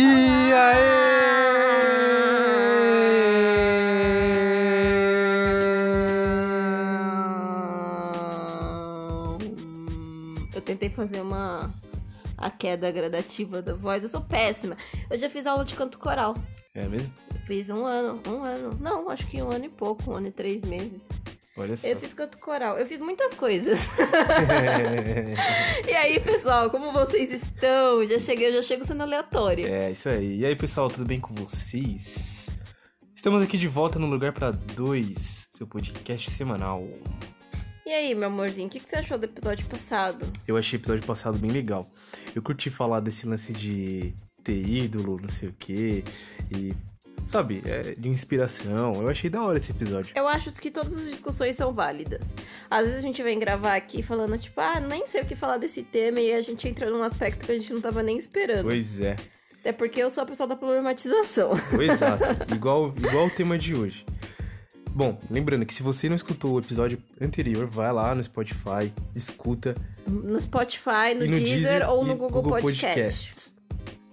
E aí? Eu tentei fazer uma a queda gradativa da voz. Eu sou péssima. Eu já fiz aula de canto coral. É mesmo? Eu fiz um ano, um ano. Não, acho que um ano e pouco, um ano e três meses. Olha só. Eu fiz canto coral. Eu fiz muitas coisas. e aí, pessoal, como vocês estão? Já cheguei, eu já chego sendo aleatório. É, isso aí. E aí, pessoal, tudo bem com vocês? Estamos aqui de volta no Lugar para Dois, seu podcast semanal. E aí, meu amorzinho, o que, que você achou do episódio passado? Eu achei o episódio passado bem legal. Eu curti falar desse lance de ter ídolo, não sei o quê, e, sabe, é, de inspiração. Eu achei da hora esse episódio. Eu acho que todas as discussões são válidas. Às vezes a gente vem gravar aqui falando, tipo, ah, nem sei o que falar desse tema, e a gente entra num aspecto que a gente não tava nem esperando. Pois é. Até porque eu sou a pessoa da problematização. Exato. igual, igual o tema de hoje. Bom, lembrando que se você não escutou o episódio anterior, vai lá no Spotify, escuta. No Spotify, no, no Deezer, ou no e Google, Podcast. Podcasts.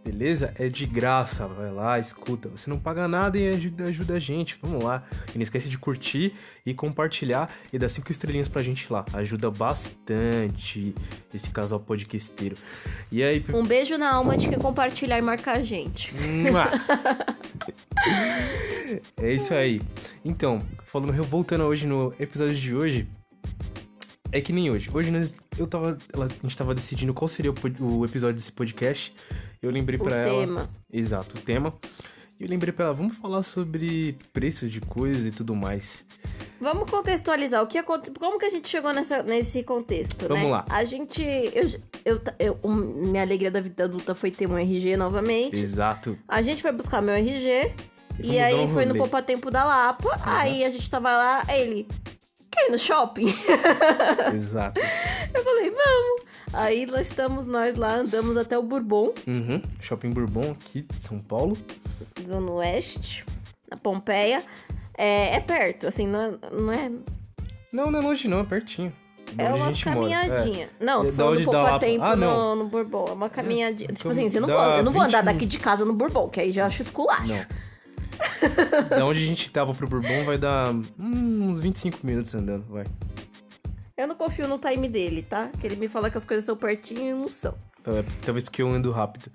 Beleza? É de graça, vai lá, escuta. Você não paga nada e ajuda, ajuda a gente. Vamos lá. E não esquece de curtir e compartilhar e dar cinco estrelinhas pra gente lá. Ajuda bastante esse casal podcasteiro. E aí... Um beijo na alma de quem compartilhar e marcar a gente. É isso aí. Então, falando, voltando hoje no episódio de hoje, é que nem hoje. Hoje nós, eu tava, ela, a gente tava decidindo qual seria o, o episódio desse podcast. Eu lembrei O pra ela. tema. Exato, o tema. E eu lembrei pra ela, vamos falar sobre preços de coisas e tudo mais. Vamos contextualizar o que aconteceu. Como que a gente chegou nessa, nesse contexto, Vamos né? lá. A gente. Eu, eu, eu- minha alegria da vida adulta foi ter um RG novamente. Exato. A gente foi buscar meu RG. E E, aí um foi no. Poupa Tempo da Lapa. Aí a gente tava lá, ele. Quer ir no shopping? Exato. Eu falei, vamos. Aí nós estamos nós lá, andamos até o Bourbon, Uhum. Shopping Bourbon aqui de São Paulo. Zona Oeste, na Pompeia. É, é perto, assim, não é. Não é, Não, não é longe não, é pertinho. É a uma caminhadinha. Não, É tô falando Poupa lá- Tempo Ah, não. no, no Bourbon. É uma caminhadinha. tipo assim, você não vou, eu não vou andar 20 daqui de casa no Bourbon, que aí já acho esculacho. Não. da onde a gente tava pro Bourbon vai dar hum, uns 25 minutos andando, vai. Eu não confio no time dele, tá? Que ele me fala que as coisas são pertinho e não são. Então, é- Talvez porque eu ando rápido.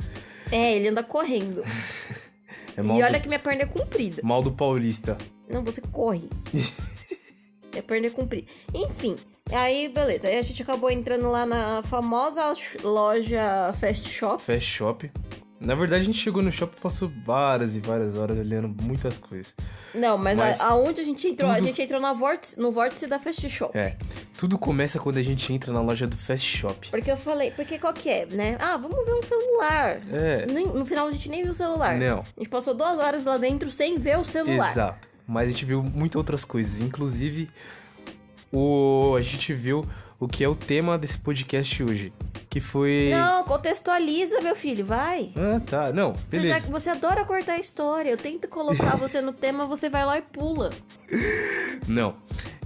É, ele anda correndo. É mal, E olha do, que minha perna é comprida. mal do paulista. Não, você corre. é perna é comprida. Enfim, aí beleza. Aí a gente acabou entrando lá na famosa loja Fast Shop. Fast Shop. Na verdade, a gente chegou no shopping e passou várias e várias horas olhando muitas coisas. Não, mas, a- Mas aonde a gente entrou? A tudo- gente entrou na vórtice, no vórtice da Fast Shop. É. Tudo começa quando a gente entra na loja do Fast Shop. Porque eu falei, porque qual que é, né? Ah, vamos ver um celular. É. Nem- no final a gente nem viu o celular. Não. A gente passou duas horas lá dentro sem ver o celular. Exato. Mas a gente viu muitas outras coisas. Inclusive, o... a gente viu o que é o tema desse podcast hoje. Que foi. Não, contextualiza, meu filho, vai. Ah, tá. Não, Você, beleza. já, você adora cortar a história. Eu tento colocar você no tema, você vai lá e pula. Não.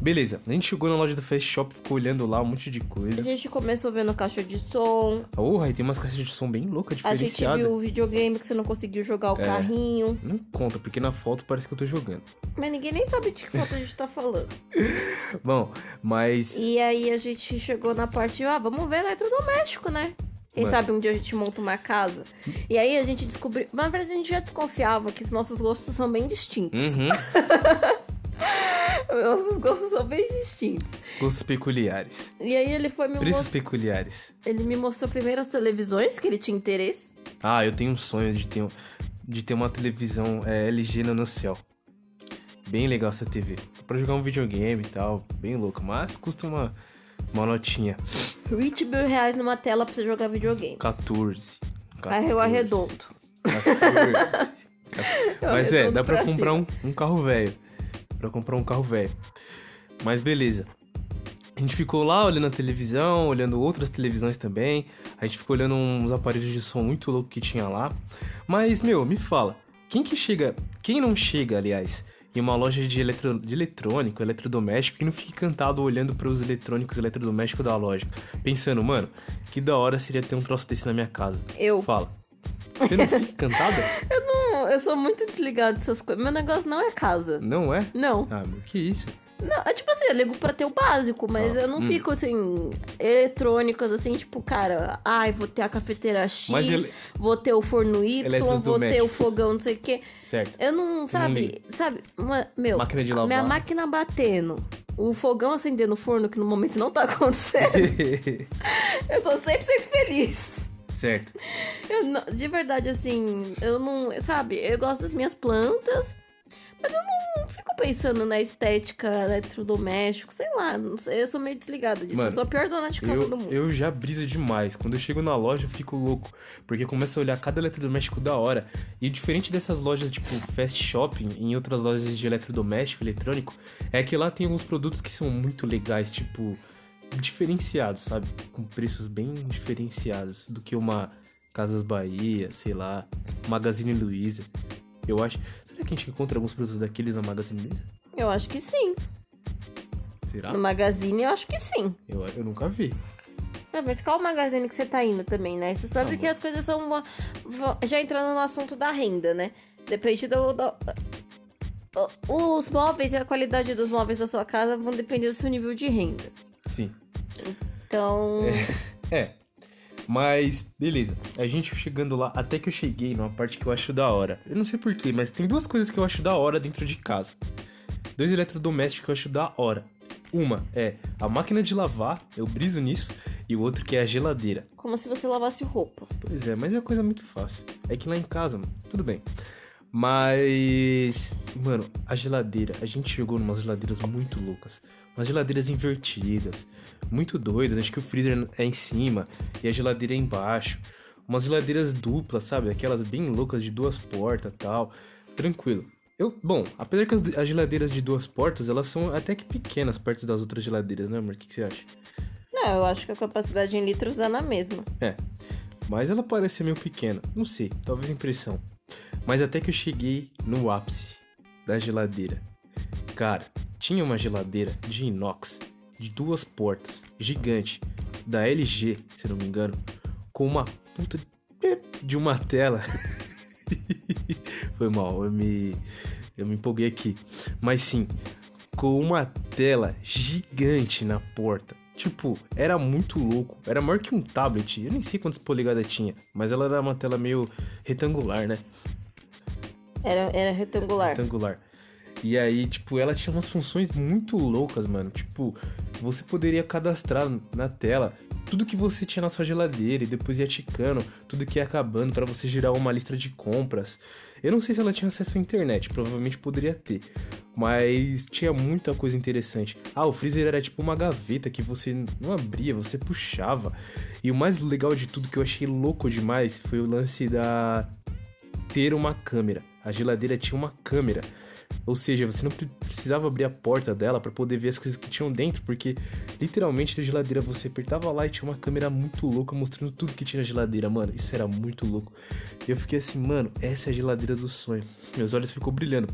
Beleza. A gente chegou na loja do Fast Shop, ficou olhando lá um monte de A coisa. gente começou vendo caixa de som. Porra, e tem umas caixas de som bem loucas, A gente diferenciadas. viu o videogame que você não conseguiu jogar o É. carrinho. Não conta, porque na foto parece que eu tô jogando. Mas ninguém nem sabe de que foto a gente tá falando. Bom, mas. E aí a gente chegou na parte de, ah, vamos ver eletrodoméstico, né? Quem Mano. sabe um dia a gente monta uma casa. E aí a gente descobriu. Na verdade, a gente já desconfiava que os nossos gostos são bem distintos. Uhum. Nossos gostos são bem distintos. Gostos peculiares. E aí ele foi me Preços mostrando. peculiares. Ele me mostrou primeiro as televisões que ele tinha interesse. Ah, eu tenho um sonho de ter, um- de ter uma televisão é, LG no céu. Bem legal essa TV. Pra jogar um videogame e tal, bem louco. Mas custa uma, uma notinha. 20 mil reais numa tela pra você jogar videogame. 14. Carro arredondo. 14. Mas é, dá pra pra comprar um, um carro velho. Pra comprar um carro velho. Mas beleza. A gente ficou lá olhando a televisão, olhando outras televisões também. A gente ficou olhando uns aparelhos de som muito louco que tinha lá. Mas, meu, me fala. Quem que chega... Quem não chega, aliás, em uma loja de, eletro, de eletrônico, eletrodoméstico, e não fica encantado olhando para os eletrônicos eletrodomésticos da loja? Pensando, mano, que da hora seria ter um troço desse na minha casa. Eu. Fala. Você não fica encantada? Não, eu sou muito desligada dessas coisas. Meu negócio não é casa. Não é? Não. Ah, meu, que isso? Não, é tipo assim, eu ligo pra ter o básico, mas Ah, eu não hum. fico assim, eletrônicos, assim, tipo, cara, ai, vou ter a cafeteira X, ele- vou ter o forno Y, vou ter o fogão, não sei o quê. Certo. Eu não, sabe, liga. sabe, uma- meu, Máquina de lavar. minha máquina batendo, o fogão acendendo o forno, que no momento não tá acontecendo, eu tô 100% feliz. Certo. Eu não- de verdade, assim, eu não, sabe, eu gosto das minhas plantas, mas eu não fico pensando na estética eletrodoméstico, sei lá, não sei, eu sou meio desligada disso, Mano, eu sou a pior dona de casa Eu, do mundo. eu já briso demais. Quando eu chego na loja, eu fico louco. Porque eu começo a olhar cada eletrodoméstico da hora. E diferente dessas lojas, tipo, fast shopping, em outras lojas de eletrodoméstico, eletrônico, é que lá tem alguns produtos que são muito legais, tipo, diferenciados, sabe? Com preços bem diferenciados do que uma Casas Bahia, sei lá, Magazine Luiza. Eu acho. Será que a gente encontra alguns produtos daqueles na Magazine Luiza? Eu acho que sim. Será? No Magazine, eu acho que sim. Eu, eu nunca vi. Ah, mas qual magazine que você tá indo também, né? Você sabe Ah, que as coisas são. uma- Já entrando no assunto da renda, né? Depende do. do- Os móveis e a qualidade dos móveis da sua casa vão depender do seu nível de renda. Sim. Então. É. Mas, beleza. A gente chegando lá, até que eu cheguei numa parte que eu acho da hora. Eu não sei porquê, mas tem duas coisas que eu acho da hora dentro de casa. Dois eletrodomésticos que eu acho da hora. Uma é a máquina de lavar, eu briso nisso. E o outro que é a geladeira. Como se você lavasse roupa. Pois é, mas é uma coisa muito fácil. É que lá em casa, mano, tudo bem. Mas, mano, a geladeira, a gente chegou numas geladeiras muito loucas. Umas geladeiras invertidas, muito doidas. Acho que o freezer é em cima e a geladeira é embaixo. Umas geladeiras duplas, sabe? Aquelas bem loucas de duas portas tal. Tranquilo. Eu, bom, apesar que as, as geladeiras de duas portas, elas são até que pequenas perto das outras geladeiras, né, amor? O que, que você acha? Não, eu acho que a capacidade em litros dá na mesma. É. Mas ela parece meio pequena. Não sei, talvez impressão. Mas até que eu cheguei no ápice da geladeira. Cara, tinha uma geladeira de inox de duas portas, gigante, da LG, se não me engano, com uma puta de uma tela. Foi mal, eu me eu me empolguei aqui. Mas sim, com uma tela gigante na porta. Tipo, era muito louco. Era maior que um tablet. Eu nem sei quantas polegadas tinha. Mas ela era uma tela meio retangular, né? Era, era retangular. Retangular. E aí, tipo, ela tinha umas funções muito loucas, mano. Tipo, você poderia cadastrar na tela tudo que você tinha na sua geladeira e depois ia ticando tudo que ia acabando pra você gerar uma lista de compras. Eu não sei se ela tinha acesso à internet, provavelmente poderia ter. Mas tinha muita coisa interessante. Ah, o freezer era tipo uma gaveta que você não abria, você puxava. E o mais legal de tudo que eu achei louco demais foi o lance da ter uma câmera. A geladeira tinha uma câmera. Ou seja, você não pre- precisava abrir a porta dela para poder ver as coisas que tinham dentro, porque literalmente na geladeira você apertava lá e tinha uma câmera muito louca mostrando tudo que tinha na geladeira, mano. Isso era muito louco. E eu fiquei assim, mano, essa é a geladeira do sonho. Meus olhos ficou brilhando.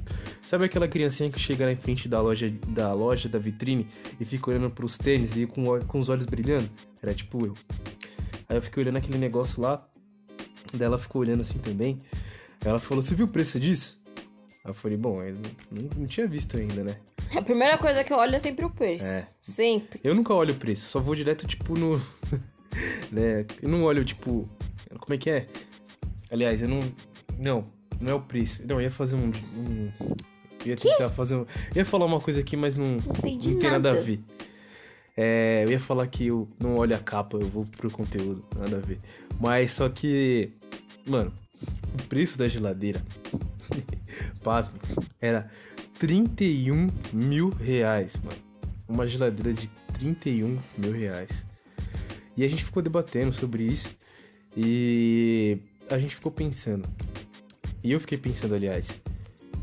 Sabe aquela criancinha que chega na frente da loja, da loja, da vitrine e fica olhando pros tênis e com, com os olhos brilhando? Era tipo eu. Aí eu fiquei olhando aquele negócio lá, daí ela ficou olhando assim também. Ela falou, você viu o preço disso? Aí eu falei, bom, eu não, não tinha visto ainda, né? A primeira coisa que eu olho é sempre o preço. É. Sempre. Eu nunca olho o preço, só vou direto, tipo, no. né? Eu não olho, tipo. Como é que é? Aliás, eu não. Não, não é o preço. Não, eu ia fazer um. um eu ia tentar fazer um. Eu ia falar uma coisa aqui, mas não. Não entendi não tem nada a nada. ver. É, eu ia falar que eu não olho a capa, eu vou pro conteúdo, nada a ver. Mas só que. Mano, o preço da geladeira. Pasme, era 31 mil reais, mano. Uma geladeira de 31 mil reais. E a gente ficou debatendo sobre isso. E a gente ficou pensando. E eu fiquei pensando, aliás.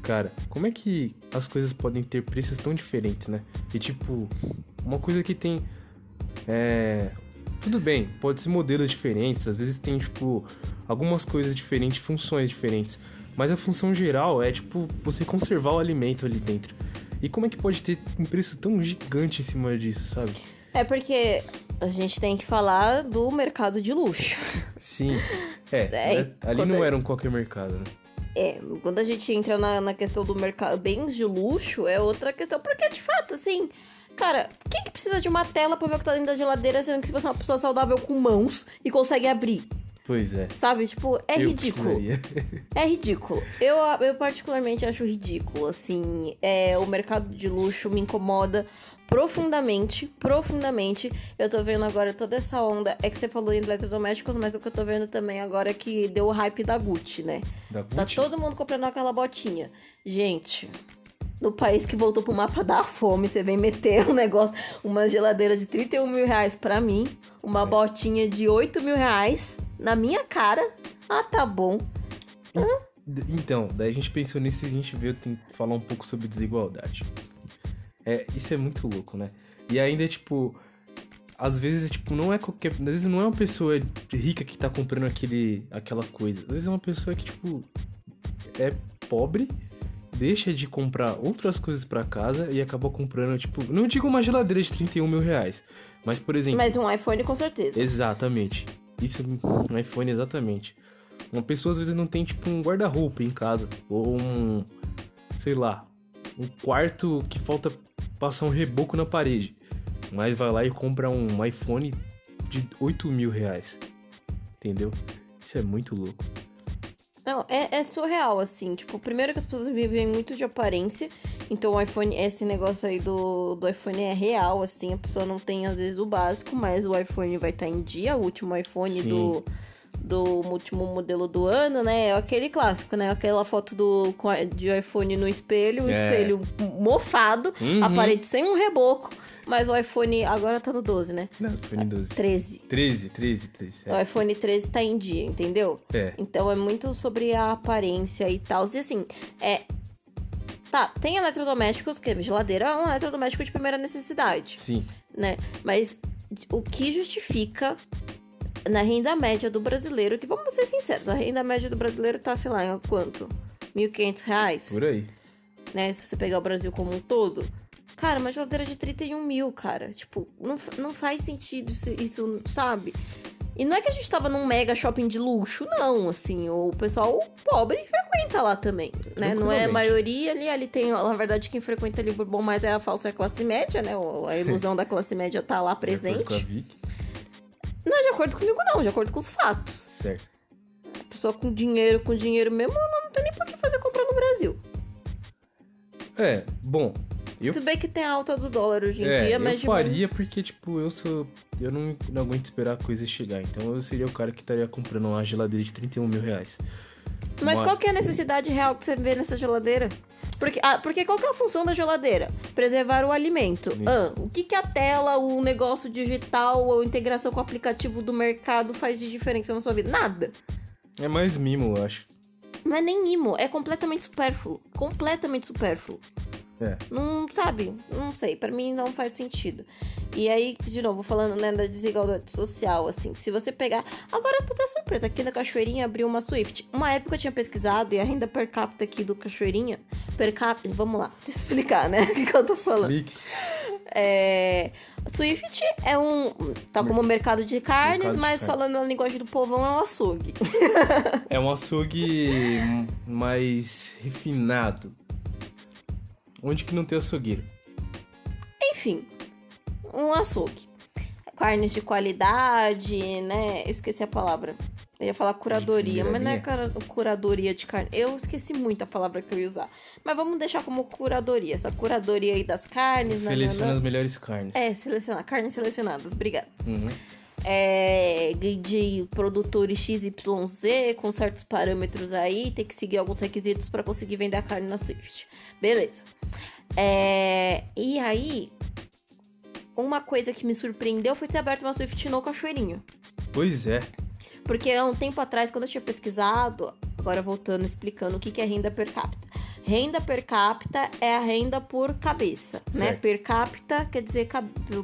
Cara, como é que as coisas podem ter preços tão diferentes, né? E tipo, uma coisa que tem. É. Tudo bem, pode ser modelos diferentes, às vezes tem, tipo, algumas coisas diferentes, funções diferentes. Mas a função geral é, tipo, você conservar o alimento ali dentro. E como é que pode ter um preço tão gigante em cima disso, sabe? É porque a gente tem que falar do mercado de luxo. Sim. É, É, né? ali não era um qualquer mercado, né? É, quando a gente entra na, na questão do mercado bens de luxo, é outra questão. Porque, de fato, assim, cara, quem que precisa de uma tela pra ver o que tá dentro da geladeira, sendo que você é uma pessoa saudável com mãos e consegue abrir? Pois é. Sabe? Tipo, é Eu ridículo. precisaria. É ridículo. Eu, eu particularmente acho ridículo, assim. É, o mercado de luxo me incomoda profundamente, profundamente. Eu tô vendo agora toda essa onda. É que você falou em eletrodomésticos, mas o que eu tô vendo também agora é que deu o hype da Gucci, né? Da Tá Gucci? todo mundo comprando aquela botinha. Gente, no país que voltou pro mapa da fome, você vem meter um negócio, uma geladeira de 31 mil reais pra mim, uma É. botinha de 8 mil reais na minha cara. Ah, tá bom. D- Então, daí a gente pensou nisso e a gente veio falar um pouco sobre desigualdade. É, isso é muito louco, né? E ainda, tipo, às vezes, tipo, não é qualquer. Às vezes não é uma pessoa rica que tá comprando aquele, aquela coisa. Às vezes é uma pessoa que, tipo, é pobre, deixa de comprar outras coisas pra casa e acaba comprando, tipo, não digo uma geladeira de 31 mil reais, mas, por exemplo. Mas um iPhone com certeza. Exatamente. Isso no iPhone, exatamente. Uma pessoa às vezes não tem, tipo, um guarda-roupa em casa. Ou um. Sei lá. Um quarto que falta passar um reboco na parede. Mas vai lá e compra um iPhone de 8 mil reais. Entendeu? Isso é muito louco. Não, é, é surreal, assim. Tipo, primeiro que as pessoas vivem muito de aparência. Então o iPhone, esse negócio aí do, do iPhone é real, assim. A pessoa não tem, às vezes, o básico, mas o iPhone vai estar em dia. O último iPhone Sim. do, do último modelo do ano, né? É aquele clássico, né? Aquela foto do, de iPhone no espelho, o É. espelho mofado, Uhum. a parede sem um reboco. Mas o iPhone agora tá no 12, né? Não, iPhone 12. 13. 13, 13, 13. O iPhone 13 tá em dia, entendeu? É. Então é muito sobre a aparência e tal. E assim, é. Tá, tem eletrodomésticos, que geladeira é um eletrodoméstico de primeira necessidade, Sim. né? Mas o que justifica na renda média do brasileiro, que vamos ser sinceros, a renda média do brasileiro tá, sei lá, em quanto? 1.500 reais, Por aí. né? Se você pegar o Brasil como um todo. Cara, uma geladeira de 31 mil, cara. Tipo, não, não faz sentido isso, isso, sabe? E não é que a gente tava num mega shopping de luxo, não, assim. O pessoal pobre frequenta lá também, né? Não é a maioria ali. Ali tem, na verdade, quem frequenta ali por bom mais é a falsa classe média, né? A ilusão da classe média tá lá De acordo com a presente. Não é de acordo comigo, não. De acordo com os fatos. Certo. A pessoa com dinheiro, com dinheiro mesmo, ela não tem nem por que fazer compra no Brasil. É, bom. Eu Tudo bem que tem a alta do dólar hoje em é, dia, mas eu faria porque, tipo, eu sou. Eu não, não aguento esperar a coisa chegar. Então eu seria o cara que estaria comprando uma geladeira de 31 mil reais. Mas Uma- qual que é a necessidade real que você vê nessa geladeira? Porque, ah, porque qual que é a função da geladeira? Preservar o alimento. Ah, o que, que a tela, o negócio digital, a integração com o aplicativo do mercado faz de diferença na sua vida? Nada. É mais mimo, eu acho. Não é nem mimo, é completamente supérfluo. Completamente supérfluo. É. Não, sabe? Não sei, pra mim não faz sentido. E aí, de novo, falando né, da desigualdade social, assim, se você pegar. Agora tudo é surpresa. Aqui na Cachoeirinha abriu uma Swift. Uma época eu tinha pesquisado e a renda per capita aqui do Cachoeirinha. Per capita, vamos lá, eu explicar, né? O que, que eu tô falando? Flix. É. Swift é um. Tá como mercado de carnes, Mercado de mas carne. falando na linguagem do povão, é um açougue. É um açougue mais refinado. Onde que não tem açougueiro? Enfim, um açougue. Carnes de qualidade, né? Eu esqueci a palavra. Eu ia falar curadoria, mas não é curadoria de carne. Eu esqueci muito a palavra que eu ia usar. Mas vamos deixar como curadoria. Essa curadoria aí das carnes. Seleciona nananã. as melhores carnes. É, selecionar. Carnes selecionadas. Obrigada. Uhum. É, de produtores XYZ com certos parâmetros aí, tem que seguir alguns requisitos para conseguir vender a carne na Swift. Beleza. É, e aí, uma coisa que me surpreendeu foi ter aberto uma Swift no Cachoeirinho. Pois é. Porque há um tempo atrás, quando eu tinha pesquisado, agora voltando explicando o que que é renda per capita. Renda per capita é a renda por cabeça, né? Certo. Per capita quer dizer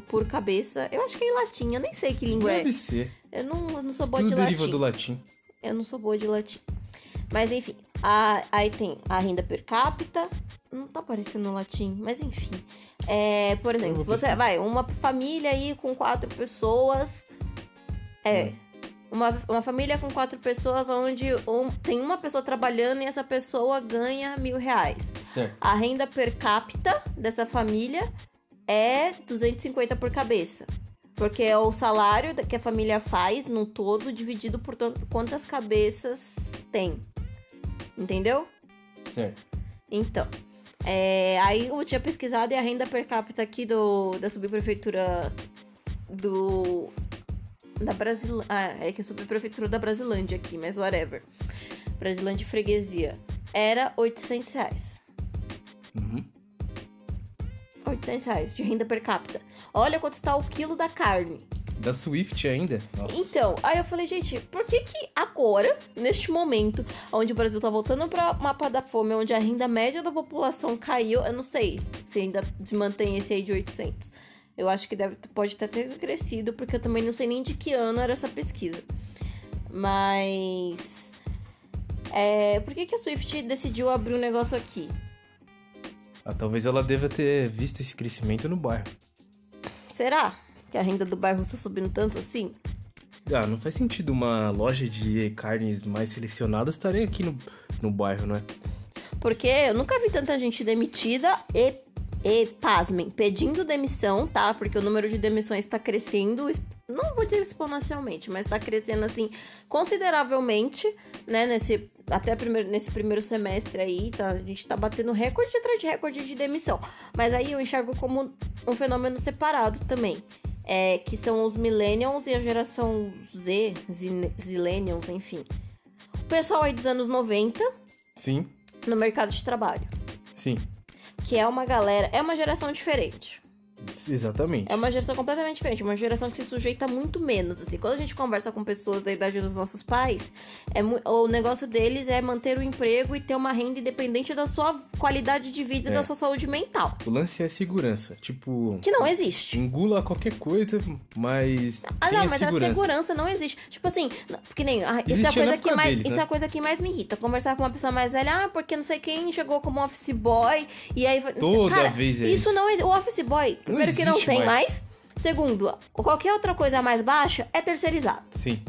por cabeça. Eu acho que é em latim, eu nem sei que língua é. Deve ser. Eu não, eu não sou boa Tudo de deriva latim. do latim. Eu não sou boa de latim. Mas enfim, a- aí tem a renda per capita. Não tá aparecendo no latim, mas enfim. É, por exemplo, você vai, uma família aí com quatro pessoas. É. Uma, uma família com quatro pessoas, onde um, tem uma pessoa trabalhando e essa pessoa ganha mil reais. Certo. A renda per capita dessa família é 250 por cabeça. Porque é o salário que a família faz no todo dividido por quantas cabeças tem. Entendeu? Certo. Então. é, aí eu tinha pesquisado e a renda per capita aqui do, da subprefeitura do. Da Brasil. Ah, é que é subprefeitura da Brasilândia aqui, mas whatever. Brasilândia e freguesia. Era 800 reais. Uhum. 800 reais de renda per capita. Olha quanto está o quilo da carne. Da Swift ainda? Nossa. Então, aí eu falei, gente, por que que agora, neste momento, onde o Brasil tá voltando pra mapa da fome, onde a renda média da população caiu, eu não sei se ainda se mantém esse aí de 800. Eu acho que deve, pode até ter crescido, porque eu também não sei nem de que ano era essa pesquisa. Mas... É, por que que a Swift decidiu abrir um negócio aqui? Ah, talvez ela deva ter visto esse crescimento no bairro. Será que a renda do bairro está subindo tanto assim? Ah, não faz sentido uma loja de carnes mais selecionadas estarem aqui no, no bairro, não é? Porque eu nunca vi tanta gente demitida e, e pasmem, pedindo demissão, tá? Porque o número de demissões tá crescendo, es- não vou dizer exponencialmente, mas tá crescendo assim consideravelmente, né? Nesse, até primeiro, nesse primeiro semestre aí, tá? A gente tá batendo recorde atrás de recorde de demissão. Mas aí eu enxergo como um fenômeno separado também. É, que são os millennials e a geração Z, Zillennials, enfim. O pessoal aí dos anos 90, Sim, no mercado de trabalho. sim. Que é uma galera. É uma geração diferente. Exatamente. É uma geração completamente diferente. Uma geração que se sujeita muito menos. Assim, quando a gente conversa com pessoas da idade dos nossos pais, é o negócio deles é manter o emprego e ter uma renda independente da sua qualidade de vida e É. da sua saúde mental. O lance é segurança. Tipo, Que não existe. engula qualquer coisa, mas. Ah, não, mas segurança. a segurança não existe. Tipo assim, que nem. ah, isso, é a coisa que mais, deles, isso né? é a coisa que mais me irrita. Conversar com uma pessoa mais velha, ah, porque não sei quem chegou como office boy. E aí. Toda Cara, vez é isso isso. não existe. O office boy, primeiro que não tem mais. mais. Segundo, qualquer outra coisa mais baixa é terceirizado. Sim.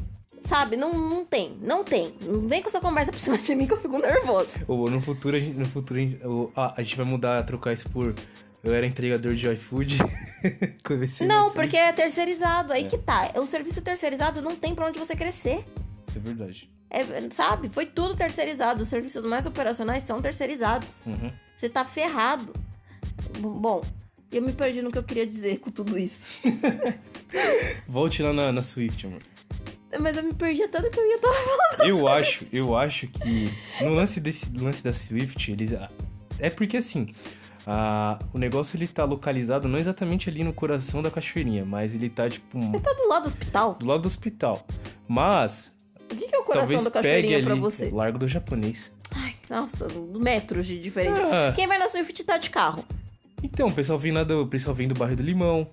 Sabe? Não, não tem. Não tem. Não vem com essa conversa por cima de mim que eu fico nervosa. Ou no futuro, a gente, no futuro a gente, a gente vai mudar, trocar isso por. Eu era entregador de iFood. Não, iFood. porque é terceirizado. Aí que tá. O serviço terceirizado não tem pra onde você crescer. Isso é verdade. É, sabe? Foi tudo terceirizado. Os serviços mais operacionais são terceirizados. Uhum. Você tá ferrado. B- Bom, eu me perdi no que eu queria dizer com tudo isso. Volte lá na, na Swift, amor. Mas eu me perdi até do que eu ia estar falando. Eu acho, eu acho que no lance desse lance da Swift, eles é porque assim, a, o negócio ele tá localizado não exatamente ali no coração da cachoeirinha, mas ele tá tipo um- Tá do lado do hospital. do lado do hospital. Mas O que que é o coração talvez da cachoeirinha ali pra você? Largo do Japonês. Ai, nossa, metros de diferença. Ah, Quem vai na Swift tá de carro. Então, o pessoal vem lá do, o pessoal vem do bairro do Limão.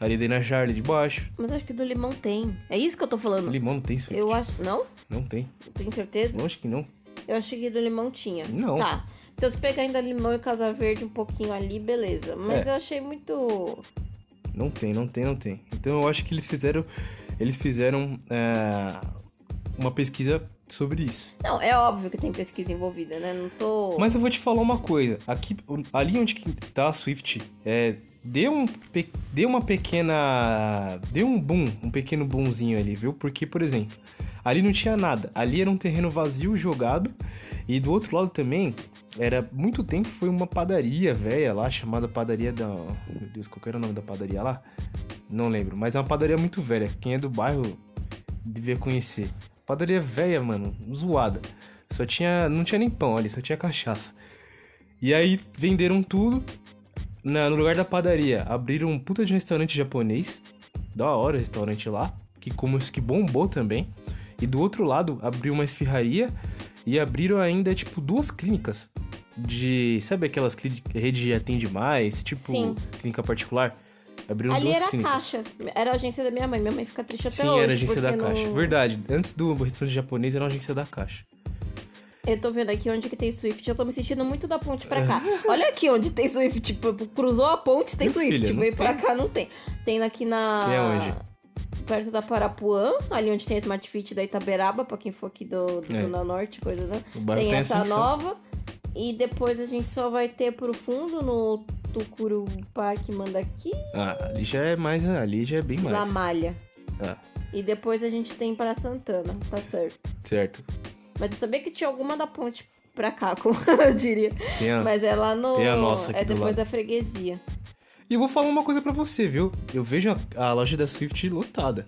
Ali daí na Jarle de baixo. Mas acho que do limão tem. É isso que eu tô falando. Limão não tem Swift. Eu acho. Não? Não tem. Tem certeza? Longe que não. Eu achei que do limão tinha. Não. Tá. Então se pegar ainda limão e casa verde um pouquinho ali, beleza. Mas É. eu achei muito. Não tem, não tem, não tem. Então eu acho que eles fizeram. Eles fizeram é, uma pesquisa sobre isso. Não, é óbvio que tem pesquisa envolvida, né? Não tô. Mas eu vou te falar uma coisa. Aqui, ali onde tá a Swift, é, deu, um, deu uma pequena. Deu um boom, um pequeno boomzinho ali, viu? Porque, por exemplo, ali não tinha nada. Ali era um terreno vazio jogado. E do outro lado também, era muito tempo foi uma padaria velha lá, chamada Padaria da. Meu Deus, qual era o nome da padaria lá? Não lembro, mas é uma padaria muito velha. Quem é do bairro devia conhecer. Padaria velha, mano, zoada. Só tinha. Não tinha nem pão ali, só tinha cachaça. E aí venderam tudo. Na- no lugar da padaria, abriram um puta de um restaurante japonês. Da hora o restaurante lá. Que como que bombou também. E do outro lado, abriu uma esfirraria. E abriram ainda, tipo, duas clínicas. De. Sabe aquelas clínicas. Rede atende mais? Tipo, Sim. clínica particular. Abriram Ali era a clínicas. caixa. Era a agência da minha mãe. Minha mãe fica triste até Sim, hoje. era a agência da Caixa. Verdade. Antes do restaurante japonês, era uma agência da Caixa. Eu tô vendo aqui onde que tem Swift. Eu tô me sentindo muito da ponte pra cá. Olha aqui onde tem Swift. Tipo, cruzou a ponte, tem Meu Swift. filho, Veio pra tem. cá, não tem. Tem aqui na. Tem aonde? perto da Parapuã, ali onde tem a Smart Fit da Itaberaba, pra quem for aqui do, do É. Zona Norte, coisa, né? O Tem, tem essa nova. E depois a gente só vai ter pro fundo no Tucuru Parque Mandaqui, Ah, ali já é mais. Ali já é bem mais. Malha. Ah, E depois a gente tem para Santana, tá certo. certo. Mas eu sabia que tinha alguma da ponte pra cá, como eu diria. Tem a... Mas é lá no. Tem a nossa aqui é do depois lado. da freguesia. E eu vou falar uma coisa pra você, viu? Eu vejo a, a loja da Swift lotada.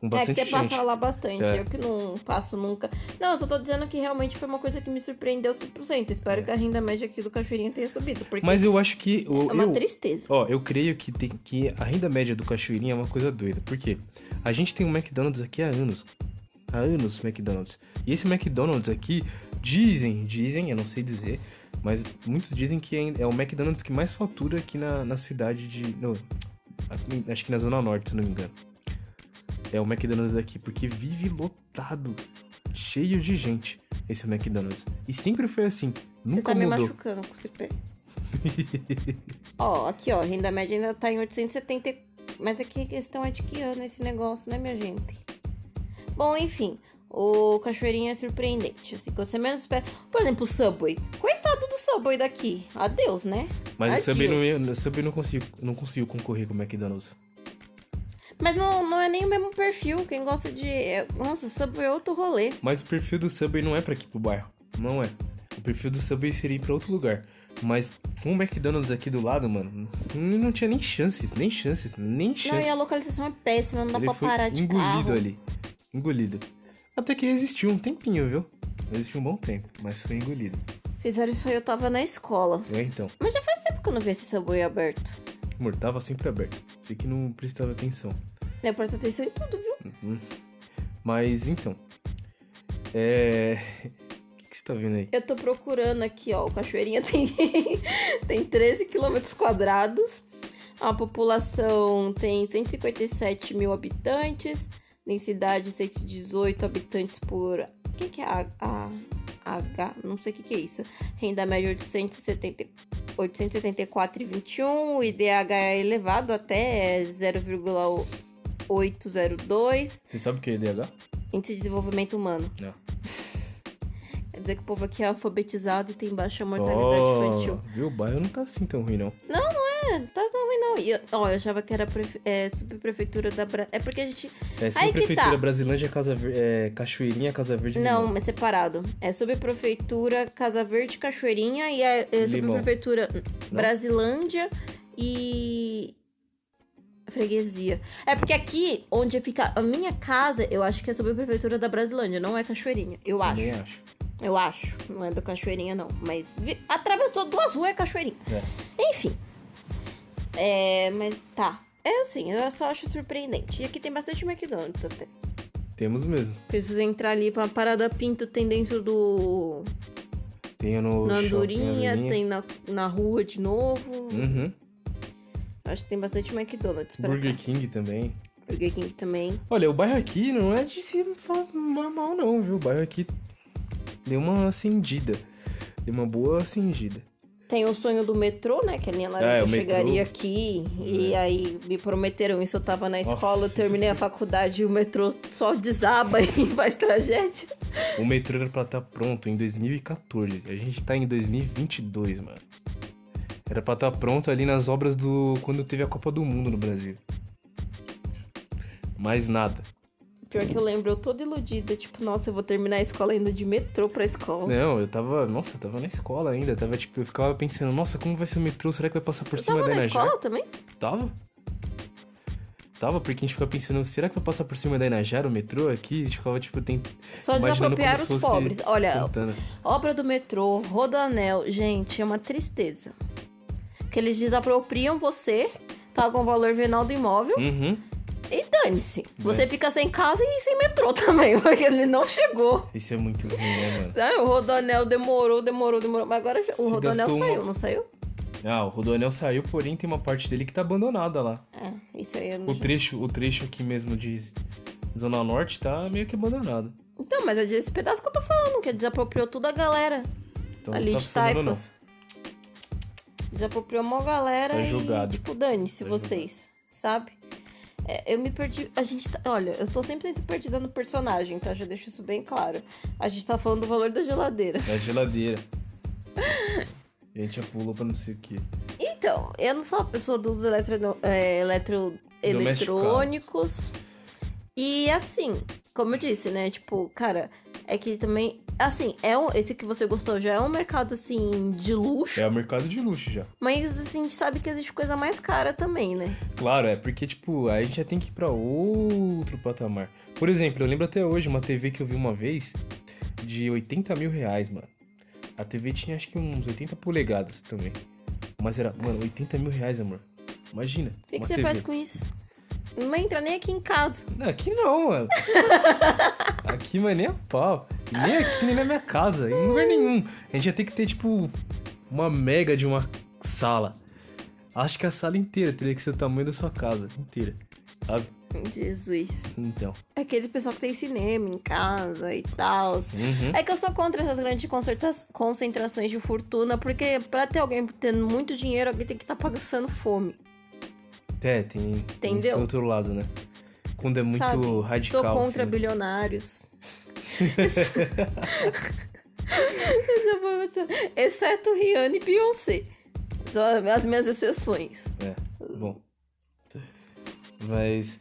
Com é que bastante você gente. passa lá bastante. É. Eu que não passo nunca. Não, eu só tô dizendo que realmente foi uma coisa que me surpreendeu 100%. Espero que a renda média aqui do Cachoeirinha tenha subido. Porque É. Mas eu acho que. o- é uma eu, tristeza. Ó, eu creio que, tem, que a renda média do Cachoeirinha é uma coisa doida. Por quê? A gente tem um McDonald's aqui há anos. Há anos McDonald's. E esse McDonald's aqui, dizem, dizem, eu não sei dizer, mas muitos dizem que é o McDonald's que mais fatura aqui na, na cidade de. No, acho que na Zona Norte, se não me engano. É o McDonald's daqui, porque vive lotado, cheio de gente, esse McDonald's. E sempre foi assim. Você Nunca tá me mudou. machucando com esse pé. ó, aqui, ó, a renda média ainda tá em 870. Mas aqui a questão é de que ano esse negócio, né, minha gente? Bom, enfim, o Cachoeirinha é surpreendente. Assim, quando você menos espera. Por exemplo, o Subway. Coitado do Subway daqui. Adeus, né? Mas o Subway Adeus. não, o Subway não conseguiu, não conseguiu concorrer com o McDonald's. Mas não, não é nem o mesmo perfil. Quem gosta de. é- Nossa, Subway é outro rolê. Mas o perfil do Subway não é pra aqui pro bairro. Não é. O perfil do Subway seria ir pra outro lugar. Mas com o McDonald's aqui do lado, mano, não tinha nem chances, nem chances, nem chances. Não, e a localização é péssima, não dá Ele pra parar de engolido carro. ali. Engolido. Até que resistiu um tempinho, viu? Resistiu um bom tempo, mas foi engolido. Fizeram isso aí, eu tava na escola. É, então. Mas já faz tempo que eu não vi esse Subway aberto. Amor, tava sempre aberto. Achei que não prestava atenção. Eu presto atenção em tudo, viu? Uhum. Mas, então. É... O que, que você tá vendo aí? Eu tô procurando aqui, ó. O Cachoeirinha tem, tem 13 quilômetros quadrados. A população tem 157 mil habitantes. Densidade 118 habitantes por. O que, que é a, a, H? Não sei o que, que é isso. Renda média 870, 874,21. O IDH é elevado até 0,802. Você sabe o que é IDH? Índice de desenvolvimento humano. Não. Quer dizer que o povo aqui é alfabetizado e tem baixa mortalidade infantil. viu? O bairro não tá assim tão ruim, não. É, tá tão ruim não. E, eu- ó, eu achava que era prefe- é, subprefeitura da... Bra... É porque a gente... É subprefeitura tá. Brasilândia, Casa Ver... é, Cachoeirinha, Casa Verde Não, Limão. é separado. É subprefeitura Casa Verde, Cachoeirinha e é, é subprefeitura Brasilândia e... Freguesia. É porque aqui, onde fica a minha casa, eu acho que é subprefeitura da Brasilândia, não é Cachoeirinha. Eu acho. Também acho. Eu acho. Não é do Cachoeirinha, não. Mas vi- atravessou duas ruas é Cachoeirinha. É. Enfim. É, mas tá. É assim, eu só acho surpreendente. E aqui tem bastante McDonald's até. Temos mesmo. Porque se você entrar ali pra Parada Pinto, tem dentro do. Tem no na Andorinha. tem na, na rua de novo. Uhum. Acho que tem bastante McDonald's pra Burger cá. King também. Burger King também. Olha, o bairro aqui não é de se falar mal, não, viu? O bairro aqui deu uma acendida. Deu uma boa acendida. Tem o sonho do metrô, né? Que a linha É, laranja o metrô. chegaria aqui. E aí me prometeram isso. Eu tava na Nossa, escola, eu isso terminei a faculdade e o metrô só desaba e faz tragédia. O metrô era pra estar pronto em 2014. A gente tá em 2022, mano. Era pra estar pronto ali nas obras do. quando teve a Copa do Mundo no Brasil. Mais nada. Pior que eu lembro, eu toda iludida. Tipo, nossa, eu vou terminar a escola indo de metrô pra escola. Não, eu tava. Nossa, eu tava na escola ainda. Tava tipo, eu ficava pensando, nossa, como vai ser o metrô? Será que vai passar por Você cima tava da na Inajá? escola também? Tava? Tava, porque a gente ficava pensando, será que vai passar por cima da Inajara o metrô aqui? A gente ficava, tipo, tem... Só desapropriar os pobres. Olha, Santana. obra do metrô, Rodoanel, gente, é uma tristeza. Porque eles desapropriam você, pagam o valor venal do imóvel Uhum. e dane-se. Você Mas- fica sem casa e sem metrô também, porque ele não chegou. Isso é muito ruim, né, mano? Sabe? O Rodoanel demorou, demorou, demorou. Mas agora Se o Rodoanel gastou uma- saiu, não saiu? Ah, o Rodoanel saiu, porém tem uma parte dele que tá abandonada lá. É, isso aí não O trecho, o trecho aqui mesmo de Zona Norte tá meio que abandonado. Então, mas é desse pedaço que eu tô falando, que desapropriou toda a galera. Então ali não tá de funcionando, não. Taipas. Desapropriou uma galera Tá e, jogado. tipo, dane-se vocês, sabe? É, eu me perdi. A gente tá. Olha, eu tô sempre perdida no personagem, tá? Já deixo isso bem claro. A gente tá falando do valor da geladeira. Da geladeira. a gente já pulou pra não sei o quê. Então, eu não sou a pessoa dos eletro, é, eletro, eletrônicos. E assim, como eu disse, né? Tipo, cara, é que também. Assim, é um, esse que você gostou já é um mercado, assim, de luxo. É um mercado de luxo já. Mas, assim, a gente sabe que existe coisa mais cara também, né? Claro, é porque, tipo, aí a gente já tem que ir pra outro patamar. Por exemplo, eu lembro até hoje uma TV que eu vi uma vez de 80 mil reais, mano. A TV tinha acho que uns 80 polegadas também. Mas era, mano, 80 mil reais, amor. Imagina. O que, que você TV. faz com isso? Não entra nem aqui em casa. Não, aqui não, mano. aqui, mas nem a pau. Nem aqui, nem na minha casa. Em lugar nenhum. A gente ia ter que ter, tipo, uma mega de uma sala. Acho que a sala inteira teria que ser o tamanho da sua casa. Inteira. Sabe? Jesus. Então. É aquele pessoal que tem cinema em casa e tal. Uhum. É que eu sou contra essas grandes concentrações de fortuna, porque pra ter alguém tendo muito dinheiro, alguém tem que estar tá passando fome. É, tem, Entendeu? tem esse outro lado, né? Quando é muito Sabe, radical. Sou contra assim. bilionários. Exceto Rihanna e Beyoncé. São as minhas exceções. É, bom. Mas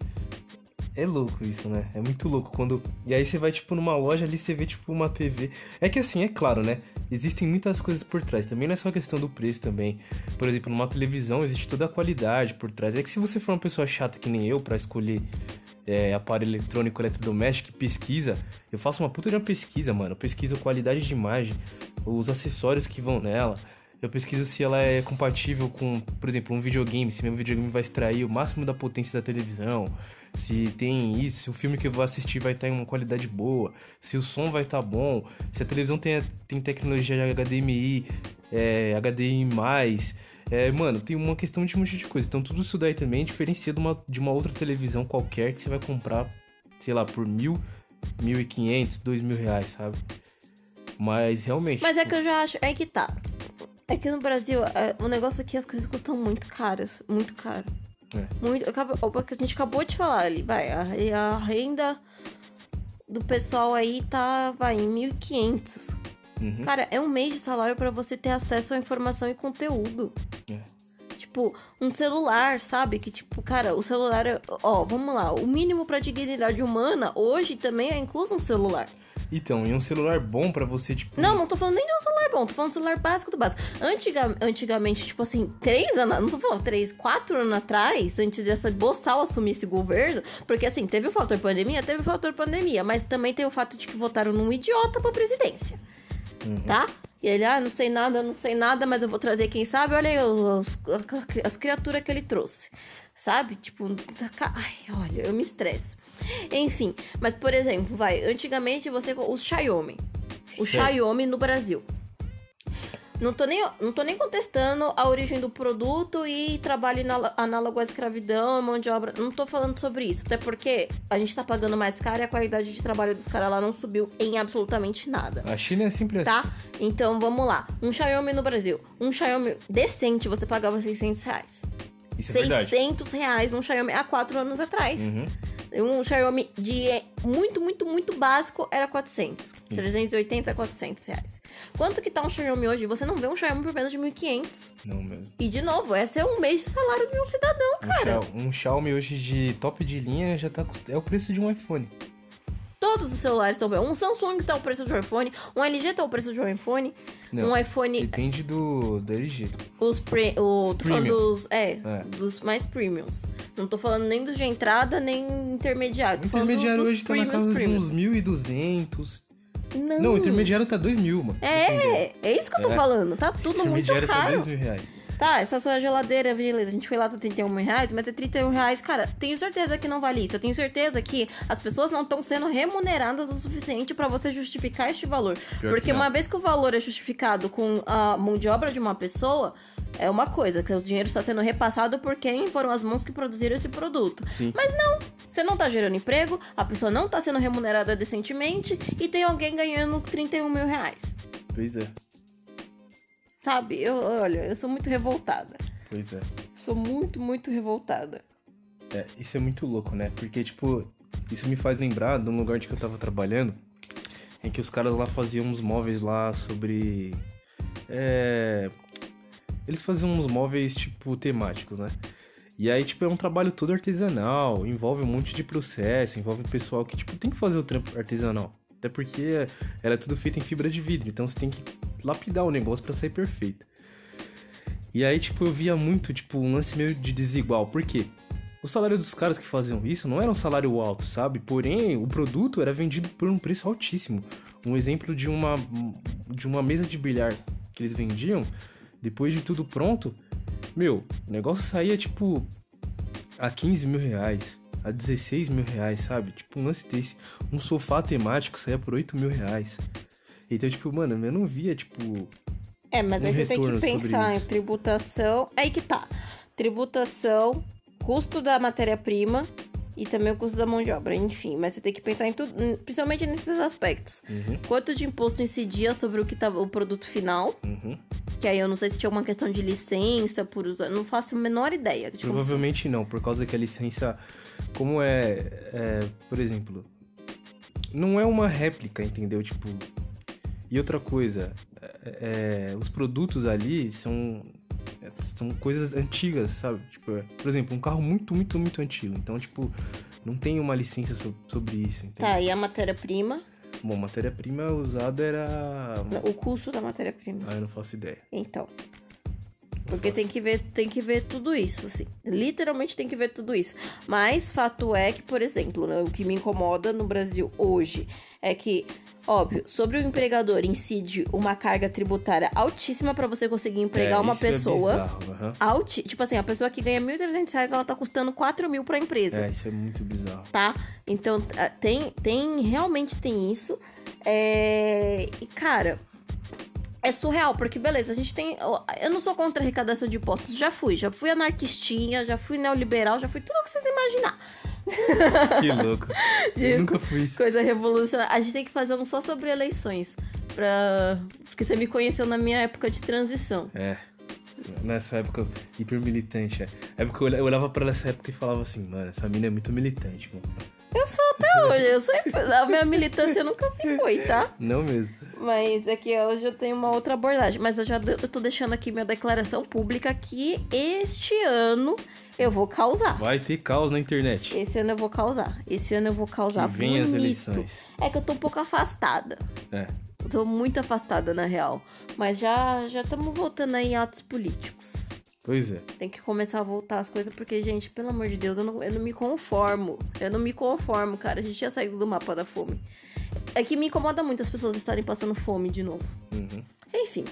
é louco isso, né? É muito louco quando. E aí você vai, tipo, numa loja ali, você vê, tipo, uma TV. É que assim, é claro, né? Existem muitas coisas por trás. Também não é só questão do preço também. Por exemplo, numa televisão existe toda a qualidade por trás. É que se você for uma pessoa chata que nem eu para escolher é, aparelho eletrônico, eletrodoméstico, pesquisa, eu faço uma puta de uma pesquisa, mano. Eu pesquiso qualidade de imagem, os acessórios que vão nela. Eu pesquiso se ela é compatível com, por exemplo, um videogame, se meu videogame vai extrair o máximo da potência da televisão se tem isso, se o filme que eu vou assistir vai estar em uma qualidade boa, se o som vai estar bom, se a televisão tem, tem tecnologia de HDMI, é, HDMI+, é, mano, tem uma questão de um monte de coisa. Então tudo isso daí também diferencia de uma, de uma outra televisão qualquer que você vai comprar, sei lá, por mil, mil e quinhentos, dois mil reais, sabe? Mas realmente... Mas é que eu já acho, é que tá. É que no Brasil, é, o negócio aqui, as coisas custam muito caras, muito caro. É. Muito, o que a gente acabou de falar ali, vai, a, a renda do pessoal aí tá, vai, em 1.500. Uhum. Cara, é um mês de salário para você ter acesso à informação e conteúdo. É. Tipo, um celular, sabe? Que, tipo, cara, o celular é. Ó, vamos lá. O mínimo pra dignidade humana hoje também é incluso um celular. Então, e um celular bom para você, tipo. Não, não tô falando nem de um celular bom, tô falando de um celular básico do básico. Antiga, antigamente, tipo assim, três anos. Não tô falando três, quatro anos atrás, antes dessa Boçal assumir esse governo. Porque assim, teve o fator pandemia, teve o fator pandemia, mas também tem o fato de que votaram num idiota pra presidência. Uhum. Tá? E ele, ah, não sei nada, não sei nada, mas eu vou trazer quem sabe. Olha aí as, as criaturas que ele trouxe. Sabe? Tipo, ai, olha, eu me estresso. Enfim, mas por exemplo, vai, antigamente você o Xiaomi. O Sim. Xiaomi no Brasil. Não tô, nem, não tô nem contestando a origem do produto e trabalho análogo à escravidão, mão de obra. Não tô falando sobre isso. Até porque a gente tá pagando mais caro e a qualidade de trabalho dos caras lá não subiu em absolutamente nada. A China é sempre tá? assim. Tá? Então vamos lá. Um Xiaomi no Brasil. Um Xiaomi decente você pagava 600 reais. Isso é 600 verdade. reais num Xiaomi há 4 anos atrás. Uhum. Um Xiaomi de muito, muito, muito básico era 400. Isso. 380 a 400 reais. Quanto que tá um Xiaomi hoje? Você não vê um Xiaomi por menos de 1.500. Não mesmo. E de novo, esse é um mês de salário de um cidadão, cara. Um, um Xiaomi hoje de top de linha já tá... É o preço de um iPhone. Todos os celulares estão bem. Um Samsung tá o preço de um iPhone, um LG tá o preço de um iPhone, Não, um iPhone. Depende do, do LG. Os pre, o, os tô falando dos. É, é, dos mais premiums. Não tô falando nem dos de entrada, nem intermediário. O intermediário hoje tá na casa premiums. de uns 1.200. Não. Não, o intermediário tá 2 mil, mano. É, é isso que eu tô é. falando. Tá tudo muito caro. Intermediário tá 2 mil reais. Tá, essa sua geladeira, beleza, a gente foi lá, tá 31 reais, mas é 31 reais. Cara, tenho certeza que não vale isso. Eu tenho certeza que as pessoas não estão sendo remuneradas o suficiente para você justificar este valor. Pior Porque uma vez que o valor é justificado com a mão de obra de uma pessoa, é uma coisa, que o dinheiro está sendo repassado por quem foram as mãos que produziram esse produto. Sim. Mas não, você não está gerando emprego, a pessoa não está sendo remunerada decentemente e tem alguém ganhando 31 mil reais. Pois é. Sabe? Eu, olha, eu sou muito revoltada. Pois é. Sou muito, muito revoltada. É, isso é muito louco, né? Porque, tipo, isso me faz lembrar de um lugar onde que eu tava trabalhando, em que os caras lá faziam uns móveis lá sobre. É. Eles faziam uns móveis, tipo, temáticos, né? E aí, tipo, é um trabalho todo artesanal, envolve um monte de processo, envolve pessoal que, tipo, tem que fazer o trampo artesanal. Até porque ela é tudo feito em fibra de vidro, então você tem que lapidar o negócio para sair perfeito. E aí, tipo, eu via muito, tipo, um lance meio de desigual. Por quê? O salário dos caras que faziam isso não era um salário alto, sabe? Porém, o produto era vendido por um preço altíssimo. Um exemplo de uma, de uma mesa de bilhar que eles vendiam, depois de tudo pronto, meu, o negócio saía tipo a 15 mil reais, a 16 mil reais, sabe? Tipo um lance desse. Um sofá temático saía por 8 mil reais. Então, tipo, mano, eu não via, tipo. É, mas um aí você tem que pensar em tributação. Aí que tá. Tributação, custo da matéria-prima e também o custo da mão de obra, enfim. Mas você tem que pensar em tudo, principalmente nesses aspectos. Uhum, Quanto de imposto incidia sobre o que tava o produto final? uhum. Que aí eu não sei se tinha alguma questão de licença por usar. Não faço a menor ideia. Tipo, Provavelmente não, por causa que a licença, como é, é, por exemplo, não é uma réplica, entendeu? Tipo, e outra coisa, é, é, os produtos ali são são coisas antigas, sabe? Tipo, é, por exemplo, um carro muito, muito, muito antigo. Então, tipo, não tem uma licença so- sobre isso, entendeu? Tá, e a matéria-prima? Bom, matéria-prima usada era. O custo da matéria-prima. Ah, eu não faço ideia. Então. Porque tem que ver, tem que ver tudo isso, assim. Literalmente tem que ver tudo isso. Mas fato é que, por exemplo, né, o que me incomoda no Brasil hoje é que, óbvio, sobre o empregador incide uma carga tributária altíssima pra você conseguir empregar É, uma isso é pessoa. bizarro, aham. alti, tipo assim, a pessoa que ganha 1.300 reais, ela tá custando 4 mil pra empresa É, isso é muito bizarro. tá? Então, ah, tem, tem, realmente tem isso. É... E, cara, é surreal, porque beleza, a gente tem. Eu não sou contra a arrecadação de impostos, já fui. Já fui anarquistinha, já fui neoliberal, já fui tudo o que vocês imaginar. Que louco. De- Eu nunca fui isso. Coisa revolucionária. A gente tem que fazer um só sobre eleições. Pra... Porque você me conheceu na minha época de transição. É. Nessa época hiper militante. É. eu olha- eu olhava pra ela nessa época e falava assim, mano, essa mina é muito militante, mano. Eu sou até hoje, eu sempre. A minha militância nunca se foi, tá? Não mesmo. Mas é que hoje eu tenho uma outra abordagem. Mas eu já eu tô deixando aqui minha declaração pública que este ano eu vou causar. Vai ter caos na internet. Esse ano eu vou causar. Esse ano eu vou causar Que vem as eleições. É que eu tô um pouco afastada. É. Eu tô muito afastada, na real. Mas já já estamos voltando aí em atos políticos. Pois é. Tem que começar a voltar as coisas, porque, gente, pelo amor de Deus, eu não, eu não me conformo. Eu não me conformo, cara. A gente tinha saído do mapa da fome. É que me incomoda muito as pessoas estarem passando fome de novo. Uhum. Enfim.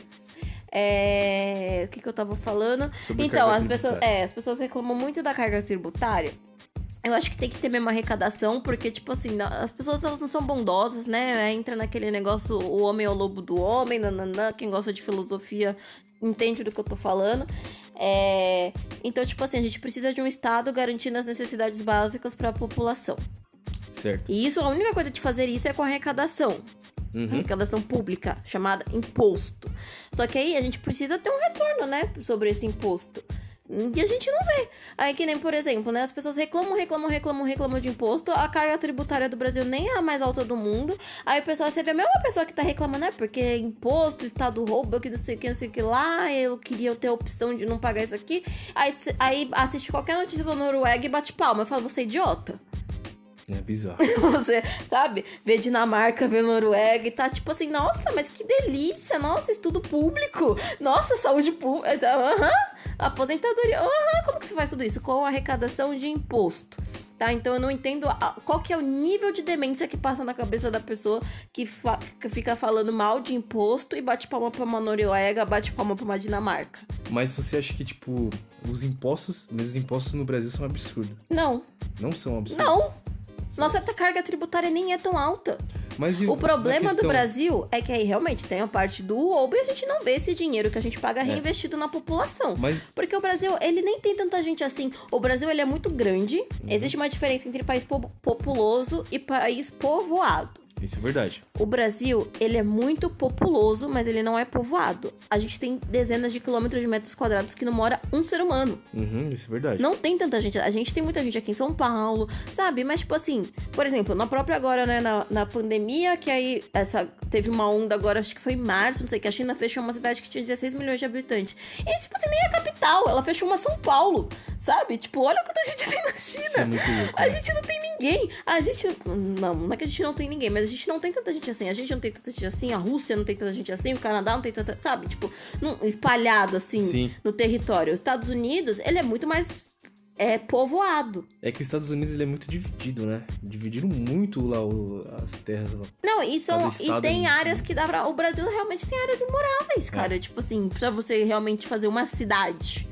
É... O que, que eu tava falando? Sobre então, as pessoas, é, as pessoas reclamam muito da carga tributária. Eu acho que tem que ter mesmo arrecadação, porque, tipo assim, as pessoas elas não são bondosas, né? Entra naquele negócio, o homem é o lobo do homem, nananã, quem gosta de filosofia entende do que eu tô falando. É, Então, tipo assim, a gente precisa de um Estado garantindo as necessidades básicas para a população. Certo. E isso, a única coisa de fazer isso é com arrecadação Uhum. arrecadação pública, chamada imposto. Só que aí a gente precisa ter um retorno, né, sobre esse imposto. E a gente não vê. Aí que nem, por exemplo, né, as pessoas reclamam, reclamam, reclamam, reclamam de imposto, a carga tributária do Brasil nem é a mais alta do mundo. Aí o pessoal, você vê a mesma pessoa que tá reclamando, né, porque imposto, Estado rouba, que não sei o que, não sei o que lá, eu queria ter a opção de não pagar isso aqui. Aí, aí assiste qualquer notícia da Noruega e bate palma. Eu falo, você é idiota. É bizarro. Você, sabe? Vê Dinamarca, vê Noruega e tá tipo assim, nossa, mas que delícia, nossa, estudo público, nossa, saúde pública, aham, aposentadoria, aham, como que você faz tudo isso? Com arrecadação de imposto. Tá, então eu não entendo qual que é o nível de demência que passa na cabeça da pessoa que, fa- que fica falando mal de imposto e bate palma pra uma Noruega, bate palma pra uma Dinamarca. Mas você acha que, tipo, os impostos, mas os impostos no Brasil são absurdos. Não, Não são absurdos. não. Nossa carga tributária nem é tão alta. Mas O problema a do questão- Brasil é que aí realmente tem a parte do roubo e a gente não vê esse dinheiro que a gente paga reinvestido na população. Mas Porque o Brasil, ele nem tem tanta gente assim. O Brasil, ele é muito grande. Existe uma diferença entre país po- populoso e país povoado. Isso é verdade. O Brasil, ele é muito populoso, mas ele não é povoado. A gente tem dezenas de quilômetros de metros quadrados que não mora um ser humano. Uhum, isso é verdade. Não tem tanta gente. A gente tem muita gente aqui em São Paulo, sabe? Mas, tipo assim, por exemplo, na própria agora, né, na, na pandemia, que aí essa teve uma onda agora, acho que foi em março, não sei, que a China fechou uma cidade que tinha 16 milhões de habitantes. E, tipo assim, nem a capital, ela fechou uma São Paulo, sabe? Tipo, olha quanta gente tem na China. É. A né? gente não tem ninguém. A gente. Não, não é que a gente não tem ninguém, mas a gente não tem tanta gente assim. A gente não tem tanta gente assim, a Rússia não tem tanta gente assim, o Canadá não tem tanta. Sabe? Tipo, num- espalhado assim Sim. no território. Os Estados Unidos, ele é muito mais é, povoado. É que os Estados Unidos ele é muito dividido, né? Dividiram muito lá o- as terras lá. Não, e, são, e tem é- áreas que dá pra. O Brasil realmente tem áreas imoráveis, cara. Tipo assim, pra você realmente fazer uma cidade.